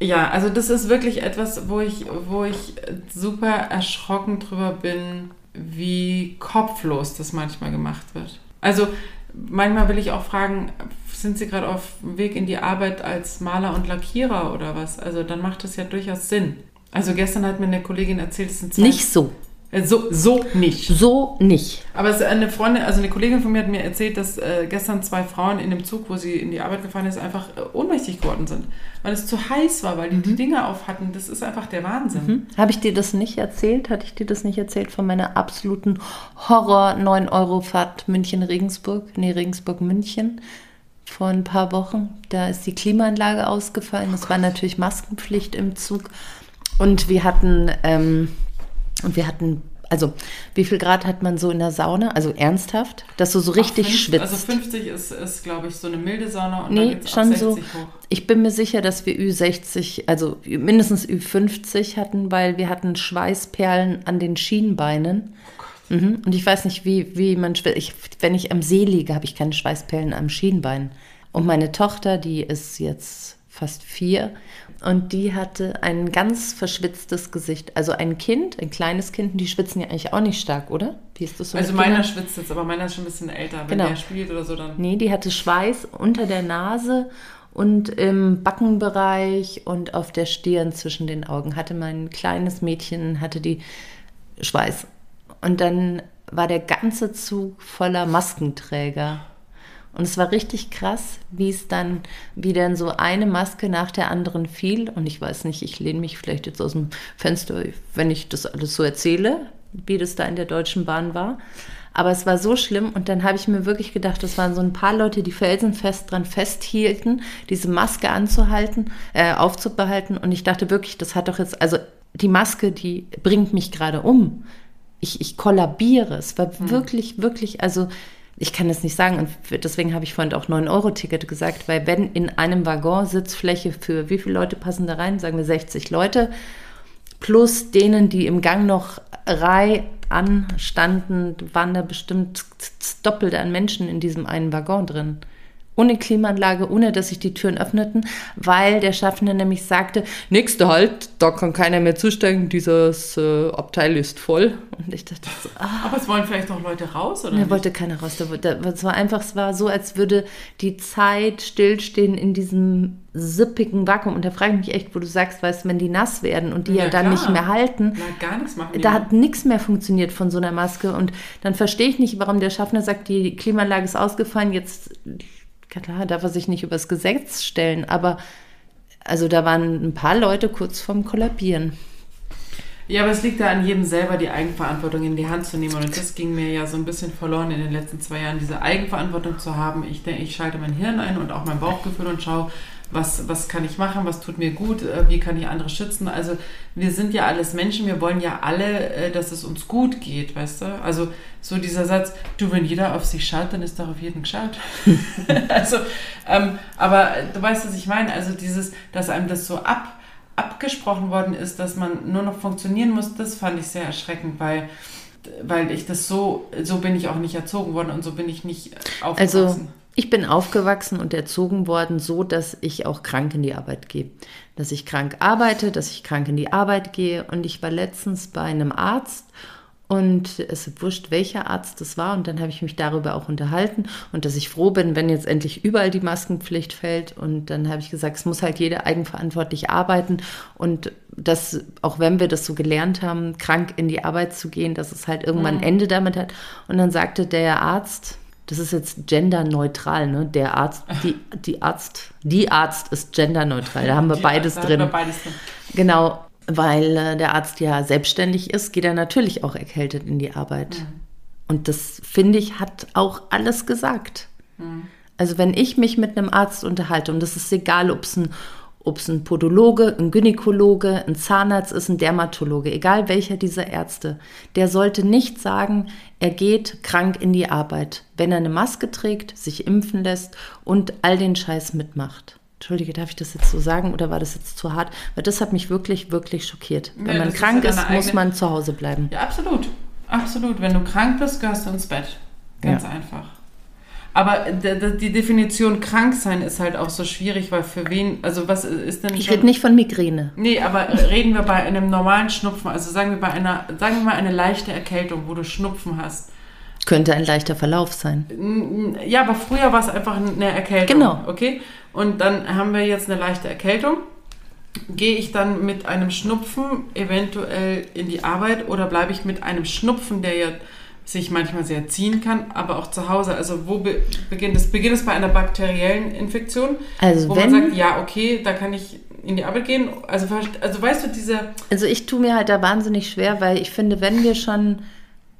Ja, also das ist wirklich etwas, wo ich, wo ich super erschrocken drüber bin, wie kopflos das manchmal gemacht wird. Also manchmal will ich auch fragen, sind Sie gerade auf dem Weg in die Arbeit als Maler und Lackierer oder was? Also dann macht das ja durchaus Sinn. Also gestern hat mir eine Kollegin erzählt, es sind zwei. Nicht so. Äh, so, so nicht. So nicht. Aber eine Freundin, also eine Kollegin von mir hat mir erzählt, dass äh, gestern zwei Frauen in dem Zug, wo sie in die Arbeit gefahren ist, einfach äh, ohnmächtig geworden sind. Weil es zu heiß war, weil die mhm. die Dinge auf hatten. Das ist einfach der Wahnsinn. Mhm. Habe ich dir das nicht erzählt? Hatte ich dir das nicht erzählt von meiner absoluten Horror 9-Euro-Fahrt München-Regensburg? Nee, Regensburg-München vor ein paar Wochen. Da ist die Klimaanlage ausgefallen. Es war natürlich Maskenpflicht im Zug. Und wir hatten, ähm, wir hatten, also wie viel Grad hat man so in der Sauna? Also ernsthaft, dass du so richtig fünf, schwitzt. Also 50 ist, ist glaube ich, so eine milde Sauna und nee, dann schon 60 so. Hoch. Ich bin mir sicher, dass wir Ü60, also mindestens Ü50 hatten, weil wir hatten Schweißperlen an den Schienbeinen. Oh mhm. Und ich weiß nicht, wie, wie man ich, Wenn ich am See liege, habe ich keine Schweißperlen am Schienbein. Und meine Tochter, die ist jetzt fast vier und die hatte ein ganz verschwitztes Gesicht. Also ein Kind, ein kleines Kind, die schwitzen ja eigentlich auch nicht stark, oder? Wie ist das so? Also meiner schwitzt jetzt, aber meiner ist schon ein bisschen älter. Wenn genau. der spielt oder so, dann. Nee, die hatte Schweiß unter der Nase und im Backenbereich und auf der Stirn zwischen den Augen hatte mein kleines Mädchen, hatte die Schweiß. Und dann war der ganze Zug voller Maskenträger. Und es war richtig krass, wie es dann, wie dann so eine Maske nach der anderen fiel. Und ich weiß nicht, ich lehne mich vielleicht jetzt aus dem Fenster, wenn ich das alles so erzähle, wie das da in der Deutschen Bahn war. Aber es war so schlimm und dann habe ich mir wirklich gedacht, das waren so ein paar Leute, die felsenfest dran festhielten, diese Maske anzuhalten, äh, aufzubehalten. Und ich dachte wirklich, das hat doch jetzt, also die Maske, die bringt mich gerade um. Ich, ich kollabiere. Es war hm. wirklich, wirklich, also ich kann das nicht sagen und deswegen habe ich vorhin auch 9-Euro-Ticket gesagt, weil wenn in einem Waggon Sitzfläche für wie viele Leute passen da rein? Sagen wir 60 Leute, plus denen, die im Gang noch Reihe anstanden, waren da bestimmt doppelt an Menschen in diesem einen Waggon drin ohne Klimaanlage, ohne dass sich die Türen öffneten, weil der Schaffende nämlich sagte, nächste Halt, da kann keiner mehr zusteigen, dieses äh, Abteil ist voll. Und ich dachte so, ah. Aber es wollen vielleicht noch Leute raus, oder? Da wollte keiner raus. Es war einfach, es war so, als würde die Zeit stillstehen in diesem sippigen Vakuum. Und da frage ich mich echt, wo du sagst, weißt wenn die nass werden und die ja, ja dann klar. nicht mehr halten, Na, gar nichts machen da hat nichts mehr funktioniert von so einer Maske. Und dann verstehe ich nicht, warum der Schaffner sagt, die Klimaanlage ist ausgefallen, jetzt klar darf er sich nicht übers Gesetz stellen, aber also da waren ein paar Leute kurz vorm Kollabieren. Ja, aber es liegt da an jedem selber, die Eigenverantwortung in die Hand zu nehmen. Und das ging mir ja so ein bisschen verloren in den letzten zwei Jahren, diese Eigenverantwortung zu haben. Ich denke, ich schalte mein Hirn ein und auch mein Bauchgefühl und schaue, was, was kann ich machen, was tut mir gut, äh, wie kann ich andere schützen. Also wir sind ja alles Menschen, wir wollen ja alle, äh, dass es uns gut geht, weißt du? Also so dieser Satz, du, wenn jeder auf sich schaut, dann ist doch auf jeden geschaut. also, ähm, aber du weißt, was ich meine, also dieses, dass einem das so ab, abgesprochen worden ist, dass man nur noch funktionieren muss, das fand ich sehr erschreckend, weil weil ich das so, so bin ich auch nicht erzogen worden und so bin ich nicht aufgewachsen. Also ich bin aufgewachsen und erzogen worden, so dass ich auch krank in die Arbeit gehe. Dass ich krank arbeite, dass ich krank in die Arbeit gehe. Und ich war letztens bei einem Arzt und es ist wurscht, welcher Arzt das war. Und dann habe ich mich darüber auch unterhalten und dass ich froh bin, wenn jetzt endlich überall die Maskenpflicht fällt. Und dann habe ich gesagt, es muss halt jeder eigenverantwortlich arbeiten. Und dass, auch wenn wir das so gelernt haben, krank in die Arbeit zu gehen, dass es halt irgendwann ein mhm. Ende damit hat. Und dann sagte der Arzt, das ist jetzt genderneutral, ne? Der Arzt, die, die Arzt, die Arzt ist genderneutral. Da haben wir beides da haben drin. wir beides drin. Genau, weil äh, der Arzt ja selbstständig ist, geht er natürlich auch erkältet in die Arbeit. Mhm. Und das, finde ich, hat auch alles gesagt. Mhm. Also wenn ich mich mit einem Arzt unterhalte, und das ist egal, ob es ein, ob es ein Podologe, ein Gynäkologe, ein Zahnarzt ist, ein Dermatologe, egal welcher dieser Ärzte, der sollte nicht sagen, er geht krank in die Arbeit, wenn er eine Maske trägt, sich impfen lässt und all den Scheiß mitmacht. Entschuldige, darf ich das jetzt so sagen oder war das jetzt zu hart? Weil das hat mich wirklich, wirklich schockiert. Wenn Ja, man ist krank ist, deine muss man zu Hause bleiben. Ja, absolut. Absolut. Wenn du krank bist, gehörst du ins Bett. Ganz Ja. einfach. Aber die Definition krank sein ist halt auch so schwierig, weil für wen, also was ist denn Ich rede nicht von Migräne. Nee, aber reden wir bei einem normalen Schnupfen, also sagen wir bei einer, sagen wir mal eine leichte Erkältung, wo du Schnupfen hast. Könnte ein leichter Verlauf sein. Ja, aber früher war es einfach eine Erkältung. Genau. Okay? Und dann haben wir jetzt eine leichte Erkältung. Gehe ich dann mit einem Schnupfen eventuell in die Arbeit oder bleibe ich mit einem Schnupfen, der ja sich manchmal sehr ziehen kann, aber auch zu Hause? Also wo be beginnt es? Beginnt es bei einer bakteriellen Infektion, Also wo wenn- man sagt, ja, okay, da kann ich in die Arbeit gehen. Also, also weißt du, diese... Also ich tue mir halt da wahnsinnig schwer, weil ich finde, wenn wir schon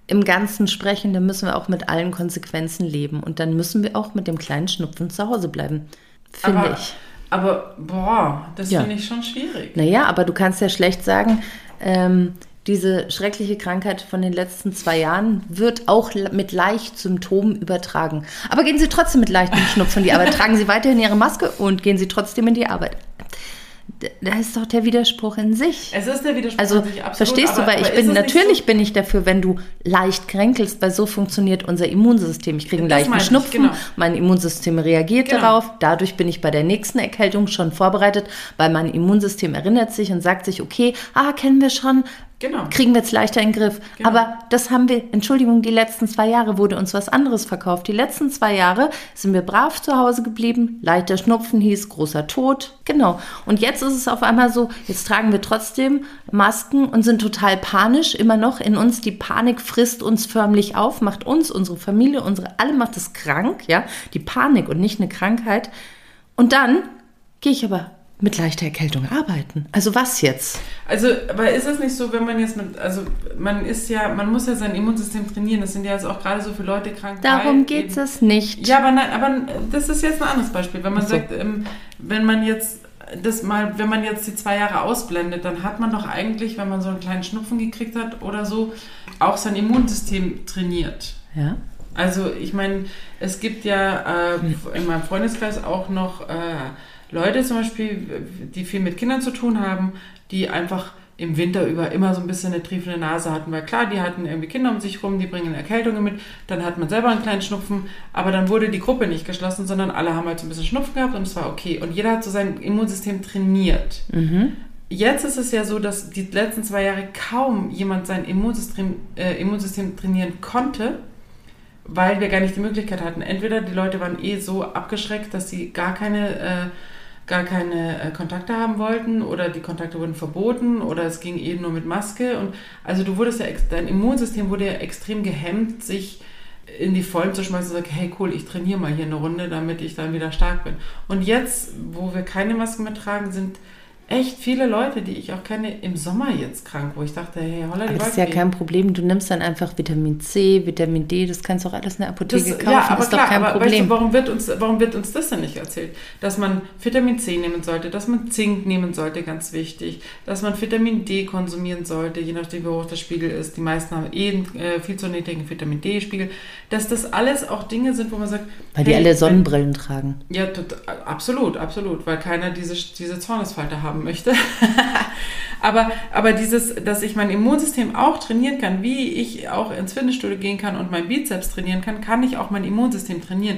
im Ganzen sprechen, dann müssen wir auch mit allen Konsequenzen leben. Und dann müssen wir auch mit dem kleinen Schnupfen zu Hause bleiben. Finde ich. Aber, boah, das Ja. finde ich schon schwierig. Naja, aber du kannst ja schlecht sagen, ähm, diese schreckliche Krankheit von den letzten zwei Jahren wird auch mit leicht Symptomen übertragen. Aber gehen Sie trotzdem mit leichtem Schnupfen in die Arbeit. Tragen Sie weiterhin Ihre Maske und gehen Sie trotzdem in die Arbeit. Da ist doch der Widerspruch in sich. Es ist der Widerspruch Also an sich, absolut, verstehst aber- du, weil ich bin natürlich so- bin ich dafür, wenn du leicht kränkelst, weil so funktioniert unser Immunsystem. Ich kriege einen leichten Schnupfen, genau. mein Immunsystem reagiert Genau. darauf. Dadurch bin ich bei der nächsten Erkältung schon vorbereitet, weil mein Immunsystem erinnert sich und sagt sich, okay, ah, kennen wir schon, Genau. kriegen wir jetzt leichter in den Griff. Genau. Aber das haben wir, Entschuldigung, die letzten zwei Jahre wurde uns was anderes verkauft. Die letzten zwei Jahre sind wir brav zu Hause geblieben, leichter Schnupfen hieß großer Tod. Genau. Und jetzt ist es auf einmal so, jetzt tragen wir trotzdem Masken und sind total panisch, immer noch in uns. Die Panik frisst uns förmlich auf, macht uns, unsere Familie, unsere, alle macht es krank, ja. Die Panik und nicht eine Krankheit. Und dann gehe ich aber mit leichter Erkältung arbeiten. Also was jetzt? Also, aber ist es nicht so, wenn man jetzt mit, also man ist ja, man muss ja sein Immunsystem trainieren. Das sind ja jetzt auch gerade so viele Leute krank. Darum geht eben- es nicht. Ja, aber nein, aber das ist jetzt ein anderes Beispiel. Wenn man Ach so. sagt, ähm, wenn man jetzt das mal, wenn man jetzt die zwei Jahre ausblendet, dann hat man doch eigentlich, wenn man so einen kleinen Schnupfen gekriegt hat oder so, auch sein Immunsystem trainiert. Ja. Also ich meine, es gibt ja äh, in meinem Freundeskreis auch noch äh, Leute zum Beispiel, die viel mit Kindern zu tun haben, die einfach im Winter über immer so ein bisschen eine triefende Nase hatten, weil klar, die hatten irgendwie Kinder um sich rum, die bringen Erkältungen mit, dann hat man selber einen kleinen Schnupfen, aber dann wurde die Gruppe nicht geschlossen, sondern alle haben halt so ein bisschen Schnupfen gehabt und es war okay. Und jeder hat so sein Immunsystem trainiert. Jetzt ist es ja so, dass die letzten zwei Jahre kaum jemand sein Immunsystem, äh, Immunsystem trainieren konnte, weil wir gar nicht die Möglichkeit hatten. Entweder die Leute waren eh so abgeschreckt, dass sie gar keine, äh, gar keine äh, Kontakte haben wollten oder die Kontakte wurden verboten oder es ging eh nur mit Maske. Und also du wurdest ja, dein Immunsystem wurde ja extrem gehemmt, sich in die Vollen zu schmeißen und sagen, hey cool, ich trainiere mal hier eine Runde, damit ich dann wieder stark bin. Und jetzt, wo wir keine Masken mehr tragen, sind echt viele Leute, die ich auch kenne, im Sommer jetzt krank, wo ich dachte, hey, holla, die das ist ja kein Problem. Du nimmst dann einfach Vitamin C, Vitamin D, das kannst du auch alles in der Apotheke Das, kaufen. ja, aber ist klar, doch kein aber Problem. Weißt du, warum wird, uns, warum wird uns das denn nicht erzählt? Dass man Vitamin C nehmen sollte, dass man Zink nehmen sollte, ganz wichtig, dass man Vitamin D konsumieren sollte, je nachdem, wie hoch der Spiegel ist. Die meisten haben eh einen äh, viel zu niedrigen Vitamin D-Spiegel. Dass das alles auch Dinge sind, wo man sagt, Weil die hey, alle wenn- Sonnenbrillen tragen. Ja, tot, absolut, absolut, weil keiner diese, diese Zornesfalte haben möchte. aber, aber dieses, dass ich mein Immunsystem auch trainieren kann, wie ich auch ins Fitnessstudio gehen kann und mein Bizeps trainieren kann, kann ich auch mein Immunsystem trainieren.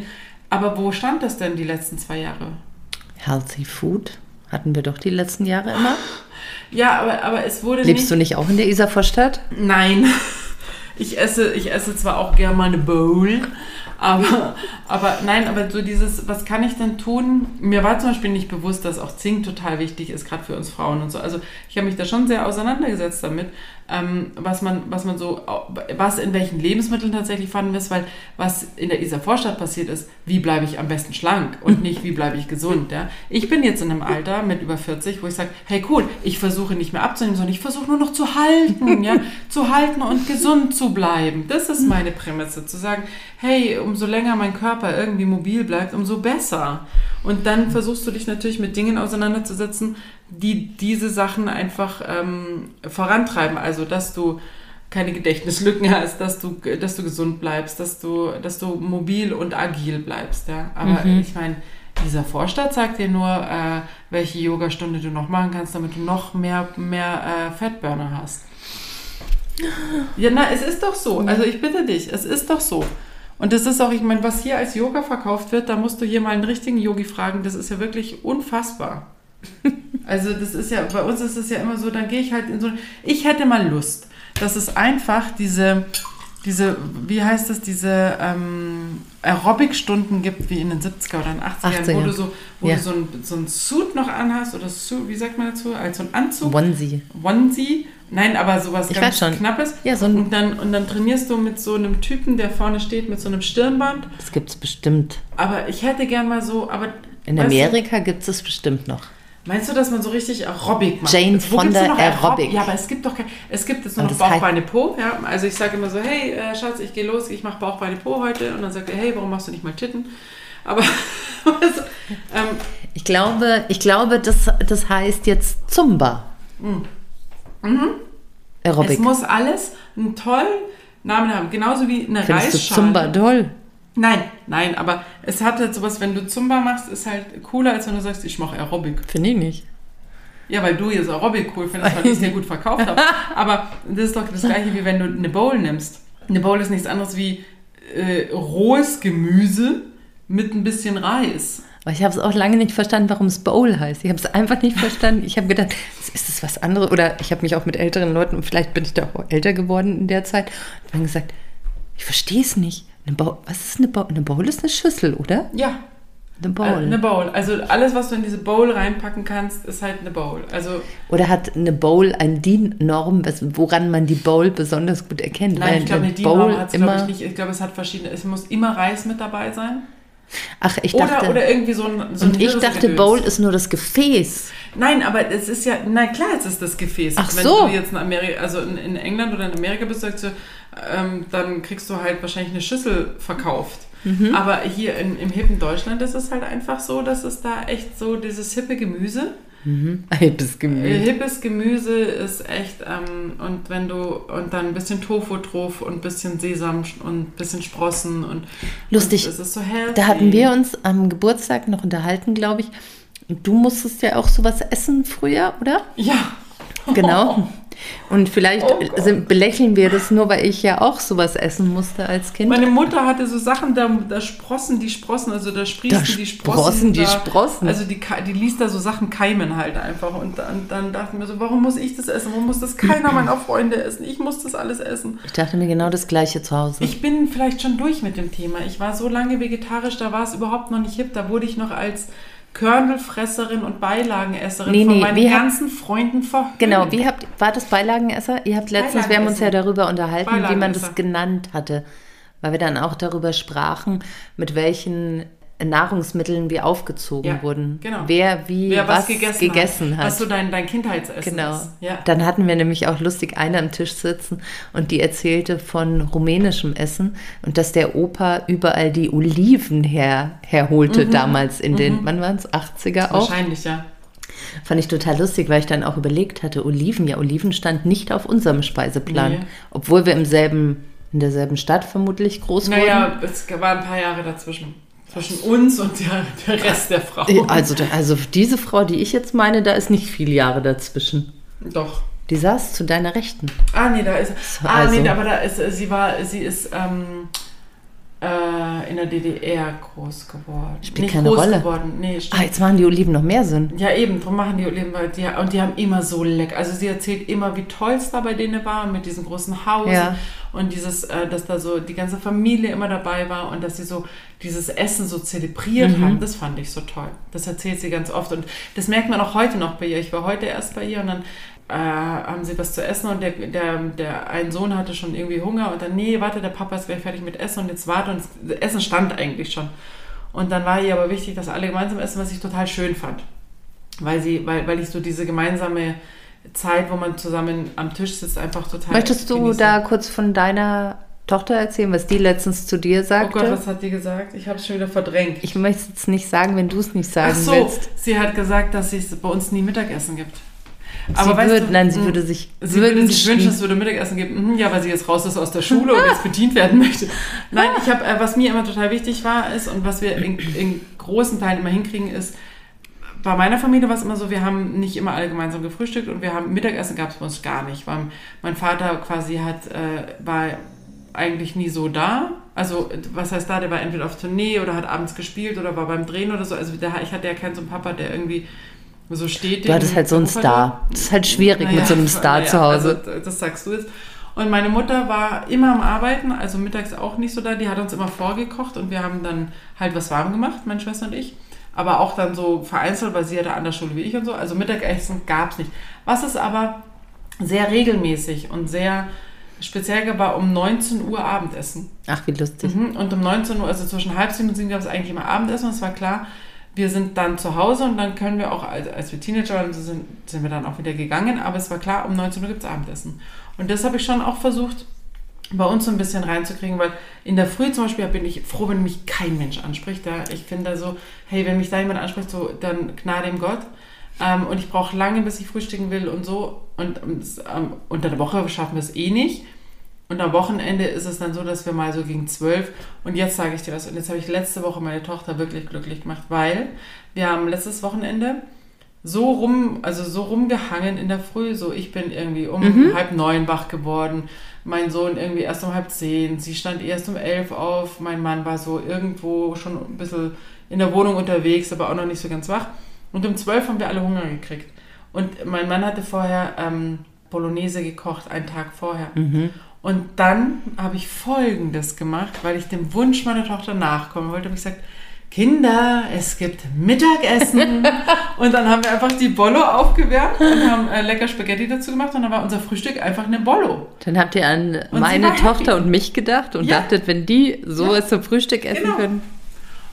Aber wo stand das denn die letzten zwei Jahre? Healthy Food hatten wir doch die letzten Jahre immer. Ja, aber, aber es wurde Lebst nicht... du nicht auch in der Isarvorstadt? Nein. Ich esse, ich esse zwar auch gerne mal eine Bowl, aber, aber nein, aber so dieses, was kann ich denn tun? Mir war zum Beispiel nicht bewusst, dass auch Zink total wichtig ist, gerade für uns Frauen und so. Also ich habe mich da schon sehr auseinandergesetzt damit, ähm, was man, was man so, was in welchen Lebensmitteln tatsächlich vorhanden ist, weil was in der Isar Vorstadt passiert ist, wie bleibe ich am besten schlank und nicht, wie bleibe ich gesund. Ja? Ich bin jetzt in einem Alter mit über 40, wo ich sage, hey cool, ich versuche nicht mehr abzunehmen, sondern ich versuche nur noch zu halten, ja, zu halten und gesund zu bleiben. Das ist meine Prämisse, zu sagen, hey, umso länger mein Körper irgendwie mobil bleibt, umso besser. Und dann versuchst du dich natürlich mit Dingen auseinanderzusetzen, die diese Sachen einfach ähm, vorantreiben. Also, dass du keine Gedächtnislücken hast, dass du, dass du gesund bleibst, dass du, dass du mobil und agil bleibst. Ja? Aber mhm. ich meine, dieser Vorstadt sagt dir nur, äh, welche Yogastunde du noch machen kannst, damit du noch mehr, mehr äh, Fettburner hast. Ja, na, es ist doch so. Also ich bitte dich, es ist doch so. Und das ist auch, ich meine, was hier als Yoga verkauft wird, da musst du hier mal einen richtigen Yogi fragen, das ist ja wirklich unfassbar. Also das ist ja, bei uns ist es ja immer so, dann gehe ich halt in so, ich hätte mal Lust, dass es einfach diese, diese, wie heißt das, diese ähm, Aerobic-Stunden gibt, wie in den 70er oder den 80ern, 80er. wo du so, wo ja. du so ein, so ein Suit noch anhast oder Suit, wie sagt man dazu, als so ein Anzug. Onesie. Onesie. Nein, aber sowas ich ganz Knappes. Ja, so und, dann, und dann trainierst du mit so einem Typen, der vorne steht, mit so einem Stirnband. Das gibt es bestimmt. Aber ich hätte gern mal so, aber... In Amerika gibt es es bestimmt noch. Meinst du, dass man so richtig Aerobic macht? Jane von der Aerobic. Ja, aber es gibt doch kein, es gibt jetzt nur noch Bauch, Beine, Po. Ja? Also ich sage immer so, hey äh, Schatz, ich gehe los, ich mache Bauch, Beine, Po heute. Und dann sagt er, hey, warum machst du nicht mal Titten? Aber also, ähm, ich glaube, ich glaube, das, das heißt jetzt Zumba. Mhm. Mhm. Aerobic. Es muss alles einen tollen Namen haben, genauso wie eine Findest Reisschale. Du Zumba toll. Nein, nein, aber es hat halt sowas, wenn du Zumba machst, ist halt cooler, als wenn du sagst, ich mache Aerobic. Finde ich nicht. Ja, weil du jetzt Aerobic cool findest, weil ich es dir gut verkauft habe. Aber das ist doch das gleiche, wie wenn du eine Bowl nimmst. Eine Bowl ist nichts anderes wie äh, rohes Gemüse mit ein bisschen Reis. Aber ich habe es auch lange nicht verstanden, warum es Bowl heißt. Ich habe es einfach nicht verstanden. Ich habe gedacht, ist das was anderes? Oder ich habe mich auch mit älteren Leuten, vielleicht bin ich da auch älter geworden in der Zeit, und dann gesagt, ich verstehe es nicht. Eine Bowl, was ist eine Bowl? Eine Bowl ist eine Schüssel, oder? Ja. Eine Bowl. Äh, eine Bowl. Also alles, was du in diese Bowl reinpacken kannst, ist halt eine Bowl. Also oder hat eine Bowl eine DIN-Norm, woran man die Bowl besonders gut erkennt? Nein, ich glaube, eine DIN-Norm hat es, glaube ich, nicht. Ich glaube, es hat verschiedene. Es muss immer Reis mit dabei sein. Ach, ich dachte. Oder, oder irgendwie so ein. So und ich dachte, Bowl ist nur das Gefäß. Nein, aber es ist ja, na klar, es ist das Gefäß. Ach Wenn so. du jetzt in Amerika, also in, in England oder in Amerika bist, sagst du, ähm, dann kriegst du halt wahrscheinlich eine Schüssel verkauft. Mhm. Aber hier in, im hippen Deutschland ist es halt einfach so, dass es da echt so dieses hippe Gemüse. Mhm. Hippes Gemüse. Äh, hippes Gemüse ist echt, ähm, und wenn du, und dann ein bisschen Tofu drauf und ein bisschen Sesam und ein bisschen Sprossen und. Lustig. Und es ist so. Da hatten wir uns am Geburtstag noch unterhalten, glaube ich. Du musstest ja auch sowas essen früher, oder? Ja. Genau. Und vielleicht oh sind, belächeln wir das nur, weil ich ja auch sowas essen musste als Kind. Meine Mutter hatte so Sachen, da, da sprossen die Sprossen, also da sprießen die Sprossen. Sprossen die Sprossen. Also die, die ließ da so Sachen keimen halt einfach. Und dann, dann dachten wir so, warum muss ich das essen? Warum muss das keiner meiner Freunde essen? Ich muss das alles essen. Ich dachte mir genau das Gleiche zu Hause. Ich bin vielleicht schon durch mit dem Thema. Ich war so lange vegetarisch, da war es überhaupt noch nicht hip. Da wurde ich noch als Körnelfresserin und Beilagenesserin nee, von nee, meinen ganzen habt, Freunden verhöhnt. Genau, wie habt, war das Beilagenesser? Ihr habt letztens, wir haben uns ja darüber unterhalten, wie man das genannt hatte, weil wir dann auch darüber sprachen, mit welchen Nahrungsmitteln wir aufgezogen ja, wurden. Genau. Wer wie Wer was, was gegessen, gegessen, hat, Was so dein, dein Kindheitsessen genau. ist. Ja. Dann hatten wir nämlich auch lustig eine am Tisch sitzen und die erzählte von rumänischem Essen und dass der Opa überall die Oliven her, herholte mhm. damals in den, mhm. wann waren es, 80er auch? Wahrscheinlich, ja. Fand ich total lustig, weil ich dann auch überlegt hatte, Oliven, ja, Oliven stand nicht auf unserem Speiseplan, nee. obwohl wir im selben, in derselben Stadt vermutlich groß naja, wurden. Naja, es waren ein paar Jahre dazwischen zwischen uns und der, der Rest der Frau. Also, also diese Frau, die ich jetzt meine, da ist nicht viele Jahre dazwischen. Doch. Die saß zu deiner Rechten. Ah, nee, da ist. Ah, also. nee, aber da ist, sie war, sie ist ähm, äh, in der DDR groß geworden. Spielt Nicht keine groß Rolle. geworden. Nee, ah, jetzt machen die Oliven noch mehr Sinn. Ja, eben, darum machen die Oliven, weil die, und die haben immer so lecker. Also sie erzählt immer, wie toll es da bei denen war, mit diesem großen Haus ja. und dieses, äh, dass da so die ganze Familie immer dabei war und dass sie so dieses Essen so zelebriert mhm. haben. Das fand ich so toll. Das erzählt sie ganz oft und das merkt man auch heute noch bei ihr. Ich war heute erst bei ihr und dann äh, haben sie was zu essen und der, der, der ein Sohn hatte schon irgendwie Hunger und dann, nee, warte, der Papa ist gleich fertig mit Essen und jetzt warte und das Essen stand eigentlich schon. Und dann war ihr aber wichtig, dass alle gemeinsam essen, was ich total schön fand. Weil, sie, weil, weil ich so diese gemeinsame Zeit, wo man zusammen am Tisch sitzt, einfach total. Möchtest du genieße. da kurz von deiner Tochter erzählen, was die letztens zu dir Oh sagte? Gott, was hat die gesagt? Ich habe es schon wieder verdrängt. ich möchte es jetzt nicht sagen, wenn du es nicht sagen Ach so, willst. sie hat gesagt, dass es bei uns nie Mittagessen gibt. Sie weißt würde, du, nein, sie mh, würde sich Sie würde sich wünschen. wünschen, es würde Mittagessen geben. Mhm, Ja, weil sie jetzt raus ist aus der Schule und jetzt bedient werden möchte. Nein, ich habe, äh, was mir immer total wichtig war, ist und was wir in, in großen Teilen immer hinkriegen, ist, bei meiner Familie war es immer so, wir haben nicht immer alle gemeinsam gefrühstückt und wir haben Mittagessen gab es bei uns gar nicht, weil mein Vater quasi hat, äh, war eigentlich nie so da. Also, was heißt da, der war entweder auf Tournee oder hat abends gespielt oder war beim Drehen oder so. Also, der, ich hatte ja keinen so einen Papa, der irgendwie so steht. Du hattest halt so einen Star. Das ist halt schwierig mit so einem Star naja, zu Hause. Also, das sagst du jetzt. Und meine Mutter war immer am Arbeiten, also mittags auch nicht so da. Die hat uns immer vorgekocht und wir haben dann halt was warm gemacht, meine Schwester und ich. Aber auch dann so vereinzelt, weil sie ja da an der Schule wie ich und so. Also Mittagessen gab es nicht. Was ist aber sehr regelmäßig und sehr speziell gab, war um 19 Uhr Abendessen. Ach, wie lustig. Mhm. Und um 19 Uhr, also zwischen halb sieben und sieben gab es eigentlich immer Abendessen. Und es war klar, wir sind dann zu Hause und dann können wir auch, als, als wir Teenager waren, sind, sind wir dann auch wieder gegangen. Aber es war klar, um 19 Uhr gibt es Abendessen. Und das habe ich schon auch versucht, bei uns so ein bisschen reinzukriegen, weil in der Früh zum Beispiel bin ich froh, wenn mich kein Mensch anspricht. Ja. Ich finde so, hey, wenn mich da jemand anspricht, so, dann Gnade dem Gott. Ähm, und ich brauche lange, bis ich frühstücken will und so. Und ähm, unter der Woche schaffen wir es eh nicht. Und am Wochenende ist es dann so, dass wir mal so gegen zwölf und jetzt sage ich dir was. Und jetzt habe ich letzte Woche meine Tochter wirklich glücklich gemacht, weil wir haben letztes Wochenende so rum, also so rumgehangen in der Früh. So, ich bin irgendwie um halb neun wach geworden. Mein Sohn irgendwie erst um halb zehn. Sie stand erst um elf auf. Mein Mann war so irgendwo schon ein bisschen in der Wohnung unterwegs, aber auch noch nicht so ganz wach. Und um zwölf haben wir alle Hunger gekriegt. Und mein Mann hatte vorher ähm, Bolognese gekocht, einen Tag vorher. Und dann habe ich Folgendes gemacht, weil ich dem Wunsch meiner Tochter nachkommen wollte, habe ich gesagt, Kinder, es gibt Mittagessen. und dann haben wir einfach die Bollo aufgewärmt und haben äh, lecker Spaghetti dazu gemacht und dann war unser Frühstück einfach eine Bollo. Dann habt ihr an sie meine Tochter happy. und mich gedacht und Ja. dachtet, wenn die sowas Ja. zum Frühstück essen Genau. können.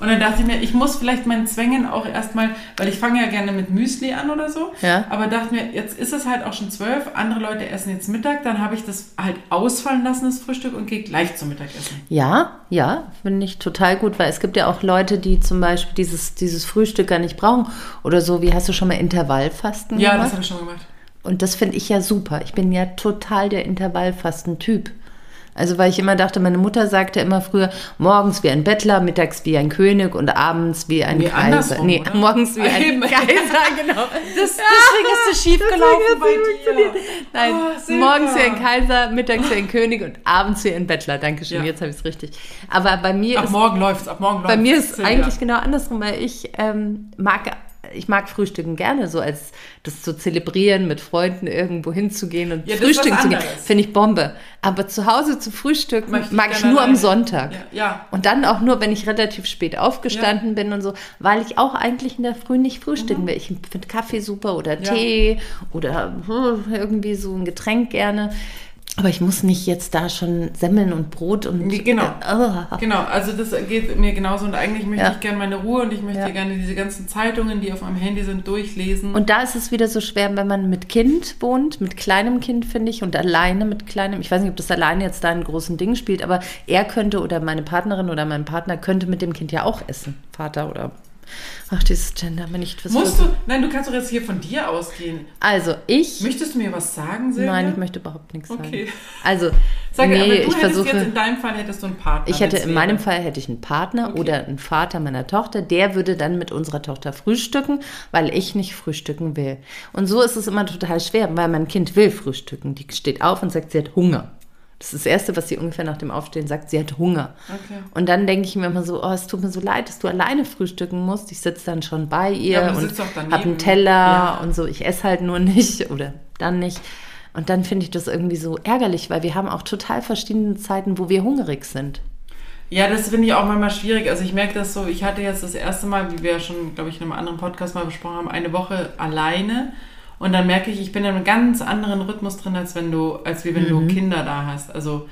Und dann dachte ich mir, ich muss vielleicht meinen Zwängen auch erstmal, weil ich fange ja gerne mit Müsli an oder so, Ja. aber dachte mir, jetzt ist es halt auch schon zwölf, andere Leute essen jetzt Mittag, dann habe ich das halt ausfallen lassen, das Frühstück, und gehe gleich zum Mittagessen. Ja, ja, finde ich total gut, weil es gibt ja auch Leute, die zum Beispiel dieses, dieses Frühstück gar nicht brauchen. Oder so, wie hast du schon mal Intervallfasten Ja, gemacht? das habe ich schon gemacht. Und das finde ich ja super. Ich bin ja total der Intervallfasten-Typ. Also, weil ich immer dachte, meine Mutter sagte immer früher, morgens wie ein Bettler, mittags wie ein König und abends wie ein Nee, Kaiser. nee, oder? morgens wie ein Eben. Kaiser, genau. Das, deswegen ist es schief gelaufen bei dir. Nein, Oh, morgens wie ein Kaiser, mittags wie ein König und abends wie ein Bettler. Dankeschön, Ja. jetzt habe ich es richtig. Aber bei mir Ab ist morgen läuft's, ab morgen läuft's. bei mir ist Silvia. eigentlich genau andersrum, weil ich ähm, mag, ich mag Frühstücken gerne, so als das zu zelebrieren, mit Freunden irgendwo hinzugehen und Ja, frühstücken zu gehen, finde ich Bombe. Aber zu Hause zu frühstücken ich mag ich gerne nur am alleine. Sonntag. Ja, ja. Und dann auch nur, wenn ich relativ spät aufgestanden bin und so, weil ich auch eigentlich in der Früh nicht frühstücken will. Ich finde Kaffee super oder Mhm. Ja. Tee oder hm, irgendwie so ein Getränk gerne. Aber ich muss nicht jetzt da schon Semmeln und Brot und genau. Äh, oh. Genau, also das geht mir genauso und eigentlich möchte Ja. ich gerne meine Ruhe und ich möchte Ja. gerne diese ganzen Zeitungen, die auf meinem Handy sind, durchlesen. Und da ist es wieder so schwer, wenn man mit Kind wohnt, mit kleinem Kind, finde ich, und alleine mit kleinem. Ich weiß nicht, ob das alleine jetzt da einen großen Ding spielt, aber er könnte oder meine Partnerin oder mein Partner könnte mit dem Kind ja auch essen. Vater oder. Ach, dieses Gender, wenn ich was Musst du, nein, du kannst doch jetzt hier von dir ausgehen. Also, ich. Möchtest du mir was sagen, Silvia? Nein, ich möchte überhaupt nichts Okay. sagen. Also, Sag, nee, aber du ich hättest versuche. jetzt, in deinem Fall hättest du einen Partner. Ich hätte in meinem. Fall hätte ich einen Partner Okay. oder einen Vater meiner Tochter, der würde dann mit unserer Tochter frühstücken, weil ich nicht frühstücken will. Und so ist es immer total schwer, weil mein Kind will frühstücken. Die steht auf und sagt, sie hat Hunger. Das ist das Erste, was sie ungefähr nach dem Aufstehen sagt, sie hat Hunger. Okay. Und dann denke ich mir immer so, oh, es tut mir so leid, dass du alleine frühstücken musst. Ich sitze dann schon bei ihr Ja, und habe einen Teller Ja. und so. Ich esse halt nur nicht oder dann nicht. Und dann finde ich das irgendwie so ärgerlich, weil wir haben auch total verschiedene Zeiten, wo wir hungrig sind. Ja, das finde ich auch manchmal schwierig. Also ich merke das so, ich hatte jetzt das erste Mal, wie wir ja schon, glaube ich, in einem anderen Podcast mal besprochen haben, eine Woche alleine. Und dann merke ich, ich bin in einem ganz anderen Rhythmus drin, als wenn du, als wie wenn Mhm. du Kinder da hast. Also,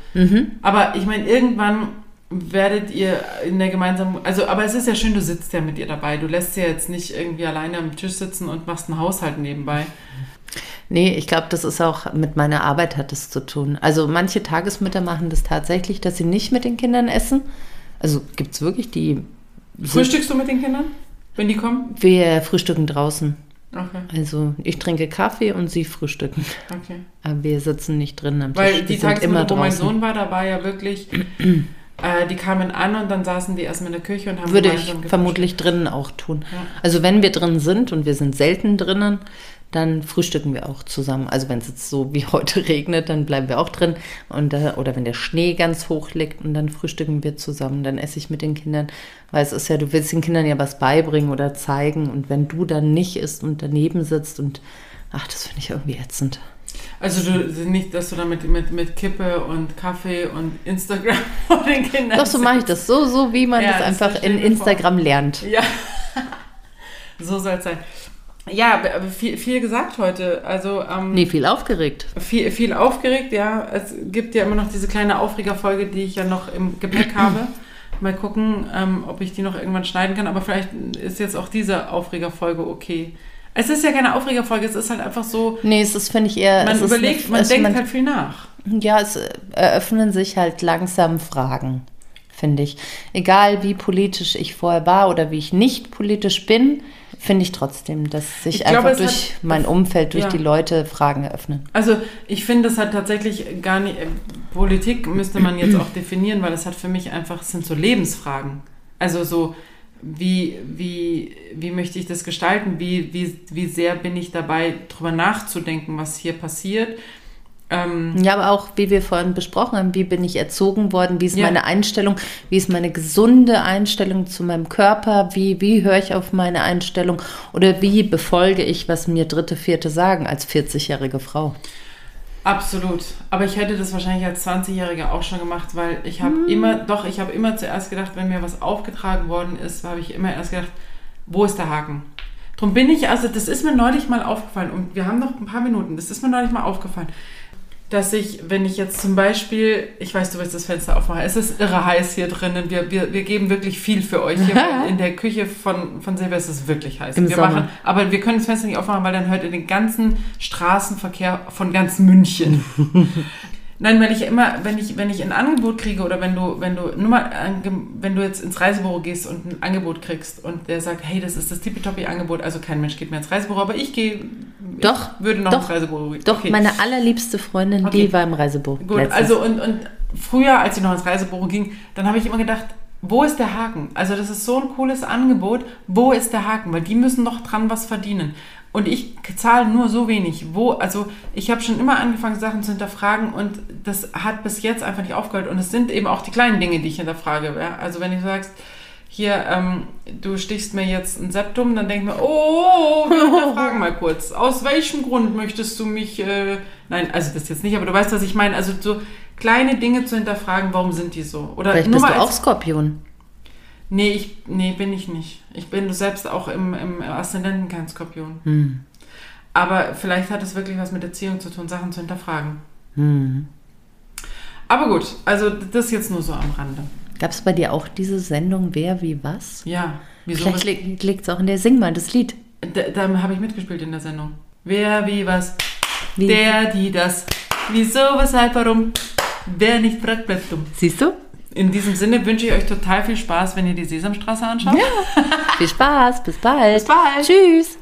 aber ich meine, irgendwann werdet ihr in der gemeinsamen, also, aber es ist ja schön, du sitzt ja mit ihr dabei. Du lässt sie jetzt nicht irgendwie alleine am Tisch sitzen und machst einen Haushalt nebenbei. Nee, ich glaube, das ist auch mit meiner Arbeit hat es zu tun. Also manche Tagesmütter machen das tatsächlich, dass sie nicht mit den Kindern essen. Also gibt es wirklich die. Frühstückst du mit den Kindern, wenn die kommen? Wir frühstücken draußen. Okay, Also ich trinke Kaffee und sie frühstücken. okay. Aber wir sitzen nicht drin am Tisch. Weil die sind Tagesmutter, wo mein Sohn war, da war ja wirklich, äh, die kamen an und dann saßen die erstmal in der Küche und haben Würde ich vermutlich drinnen auch tun. Ja. Also wenn wir drin sind und wir sind selten drinnen, dann frühstücken wir auch zusammen. Also wenn es jetzt so wie heute regnet, dann bleiben wir auch drin. Und, oder wenn der Schnee ganz hoch liegt und dann frühstücken wir zusammen. Dann esse ich mit den Kindern. Weil es ist ja, du willst den Kindern ja was beibringen oder zeigen. Und wenn du dann nicht isst und daneben sitzt und ach, das finde ich irgendwie ätzend. Also du, nicht, dass du da mit, mit, mit Kippe und Kaffee und Instagram vor den Kindern Doch, so mache ich das. So, so wie man Ja, das das einfach in. Instagram lernt. Ja, so soll es sein. Ja, viel, viel gesagt heute. Also ähm, Nee, viel aufgeregt. viel, viel aufgeregt, ja. Es gibt ja immer noch diese kleine Aufregerfolge, die ich ja noch im Gepäck habe. Mal gucken, ähm, ob ich die noch irgendwann schneiden kann. Aber vielleicht ist jetzt auch diese Aufregerfolge okay. Es ist ja keine Aufregerfolge, es ist halt einfach so, Nee, es ist, finde ich, eher. man überlegt, eine- man denkt halt viel nach. Ja, es eröffnen sich halt langsam Fragen, finde ich. Egal wie politisch ich vorher war oder wie ich nicht politisch bin, finde ich trotzdem, dass sich Ich glaube, einfach es durch hat- mein Umfeld, durch ja. die Leute Fragen eröffnen. Also ich finde, das hat tatsächlich gar nicht, äh, Politik müsste man jetzt auch definieren, weil es hat für mich einfach, es sind so Lebensfragen. Also so, wie, wie, wie möchte ich das gestalten? Wie, wie, wie sehr bin ich dabei, drüber nachzudenken, was hier passiert? Ähm, Ja, aber auch, wie wir vorhin besprochen haben, wie bin ich erzogen worden, wie ist Ja. meine Einstellung, wie ist meine gesunde Einstellung zu meinem Körper, wie, wie höre ich auf meine Einstellung oder wie befolge ich, was mir Dritte, Vierte sagen als 40-jährige Frau. Absolut. Aber ich hätte das wahrscheinlich als 20-Jährige auch schon gemacht, weil ich habe immer, doch, ich habe immer zuerst gedacht, wenn mir was aufgetragen worden ist, habe ich immer erst gedacht, wo ist der Haken? Drum bin ich, also das ist mir neulich mal aufgefallen und wir haben noch ein paar Minuten, das ist mir neulich mal aufgefallen, dass ich, wenn ich jetzt zum Beispiel, ich weiß, du willst das Fenster aufmachen, es ist irre heiß hier drinnen, wir, wir, wir geben wirklich viel für euch. Hier in der Küche von, von Silber ist es wirklich heiß. Im wir Sommer. machen, aber wir können das Fenster nicht aufmachen, weil dann hört ihr den ganzen Straßenverkehr von ganz München. Nein, weil ich immer, wenn ich, wenn ich ein Angebot kriege oder wenn du, wenn du, nur mal, wenn du jetzt ins Reisebüro gehst und ein Angebot kriegst und der sagt, hey, das ist das tippitoppi Angebot, also kein Mensch geht mehr ins Reisebüro, aber ich gehe, Doch, ich würde noch doch, ins Reisebüro gehen. Doch, Okay. meine allerliebste Freundin, Okay. die war im Reisebüro. Gut, letztens. also und, und früher, als ich noch ins Reisebüro ging, dann habe ich immer gedacht, wo ist der Haken? Also das ist so ein cooles Angebot, wo ist der Haken? Weil die müssen doch dran was verdienen. Und ich zahle nur so wenig. Wo, also ich habe schon immer angefangen, Sachen zu hinterfragen und das hat bis jetzt einfach nicht aufgehört. Und es sind eben auch die kleinen Dinge, die ich hinterfrage. Ja? Also wenn du sagst, hier, ähm, du stichst mir jetzt ein Septum, dann denk ich mir, oh, wir hinterfragen mal kurz. Aus welchem Grund möchtest du mich, äh, nein, also das jetzt nicht, aber du weißt, was ich meine. Also so kleine Dinge zu hinterfragen, warum sind die so? Oder Vielleicht nur bist mal du auch Skorpion. Nee, ich, nee, bin ich nicht. Ich bin selbst auch im, im Aszendenten kein Skorpion. Hm. Aber vielleicht hat es wirklich was mit Erziehung zu tun, Sachen zu hinterfragen. Hm. Aber gut, also das jetzt nur so am Rande. Gab es bei dir auch diese Sendung Wer wie was? Ja, wieso? Vielleicht li liegt es auch in der Sing mal das Lied. Da, da habe ich mitgespielt in der Sendung. Wer, wie, was? Wie? Der, die, das. Wieso, weshalb, warum? Wer nicht fragt, bleibt dumm. Siehst du? In diesem Sinne wünsche ich euch total viel Spaß, wenn ihr die Sesamstraße anschaut. Viel Spaß, bis bald. Bis bald. Tschüss.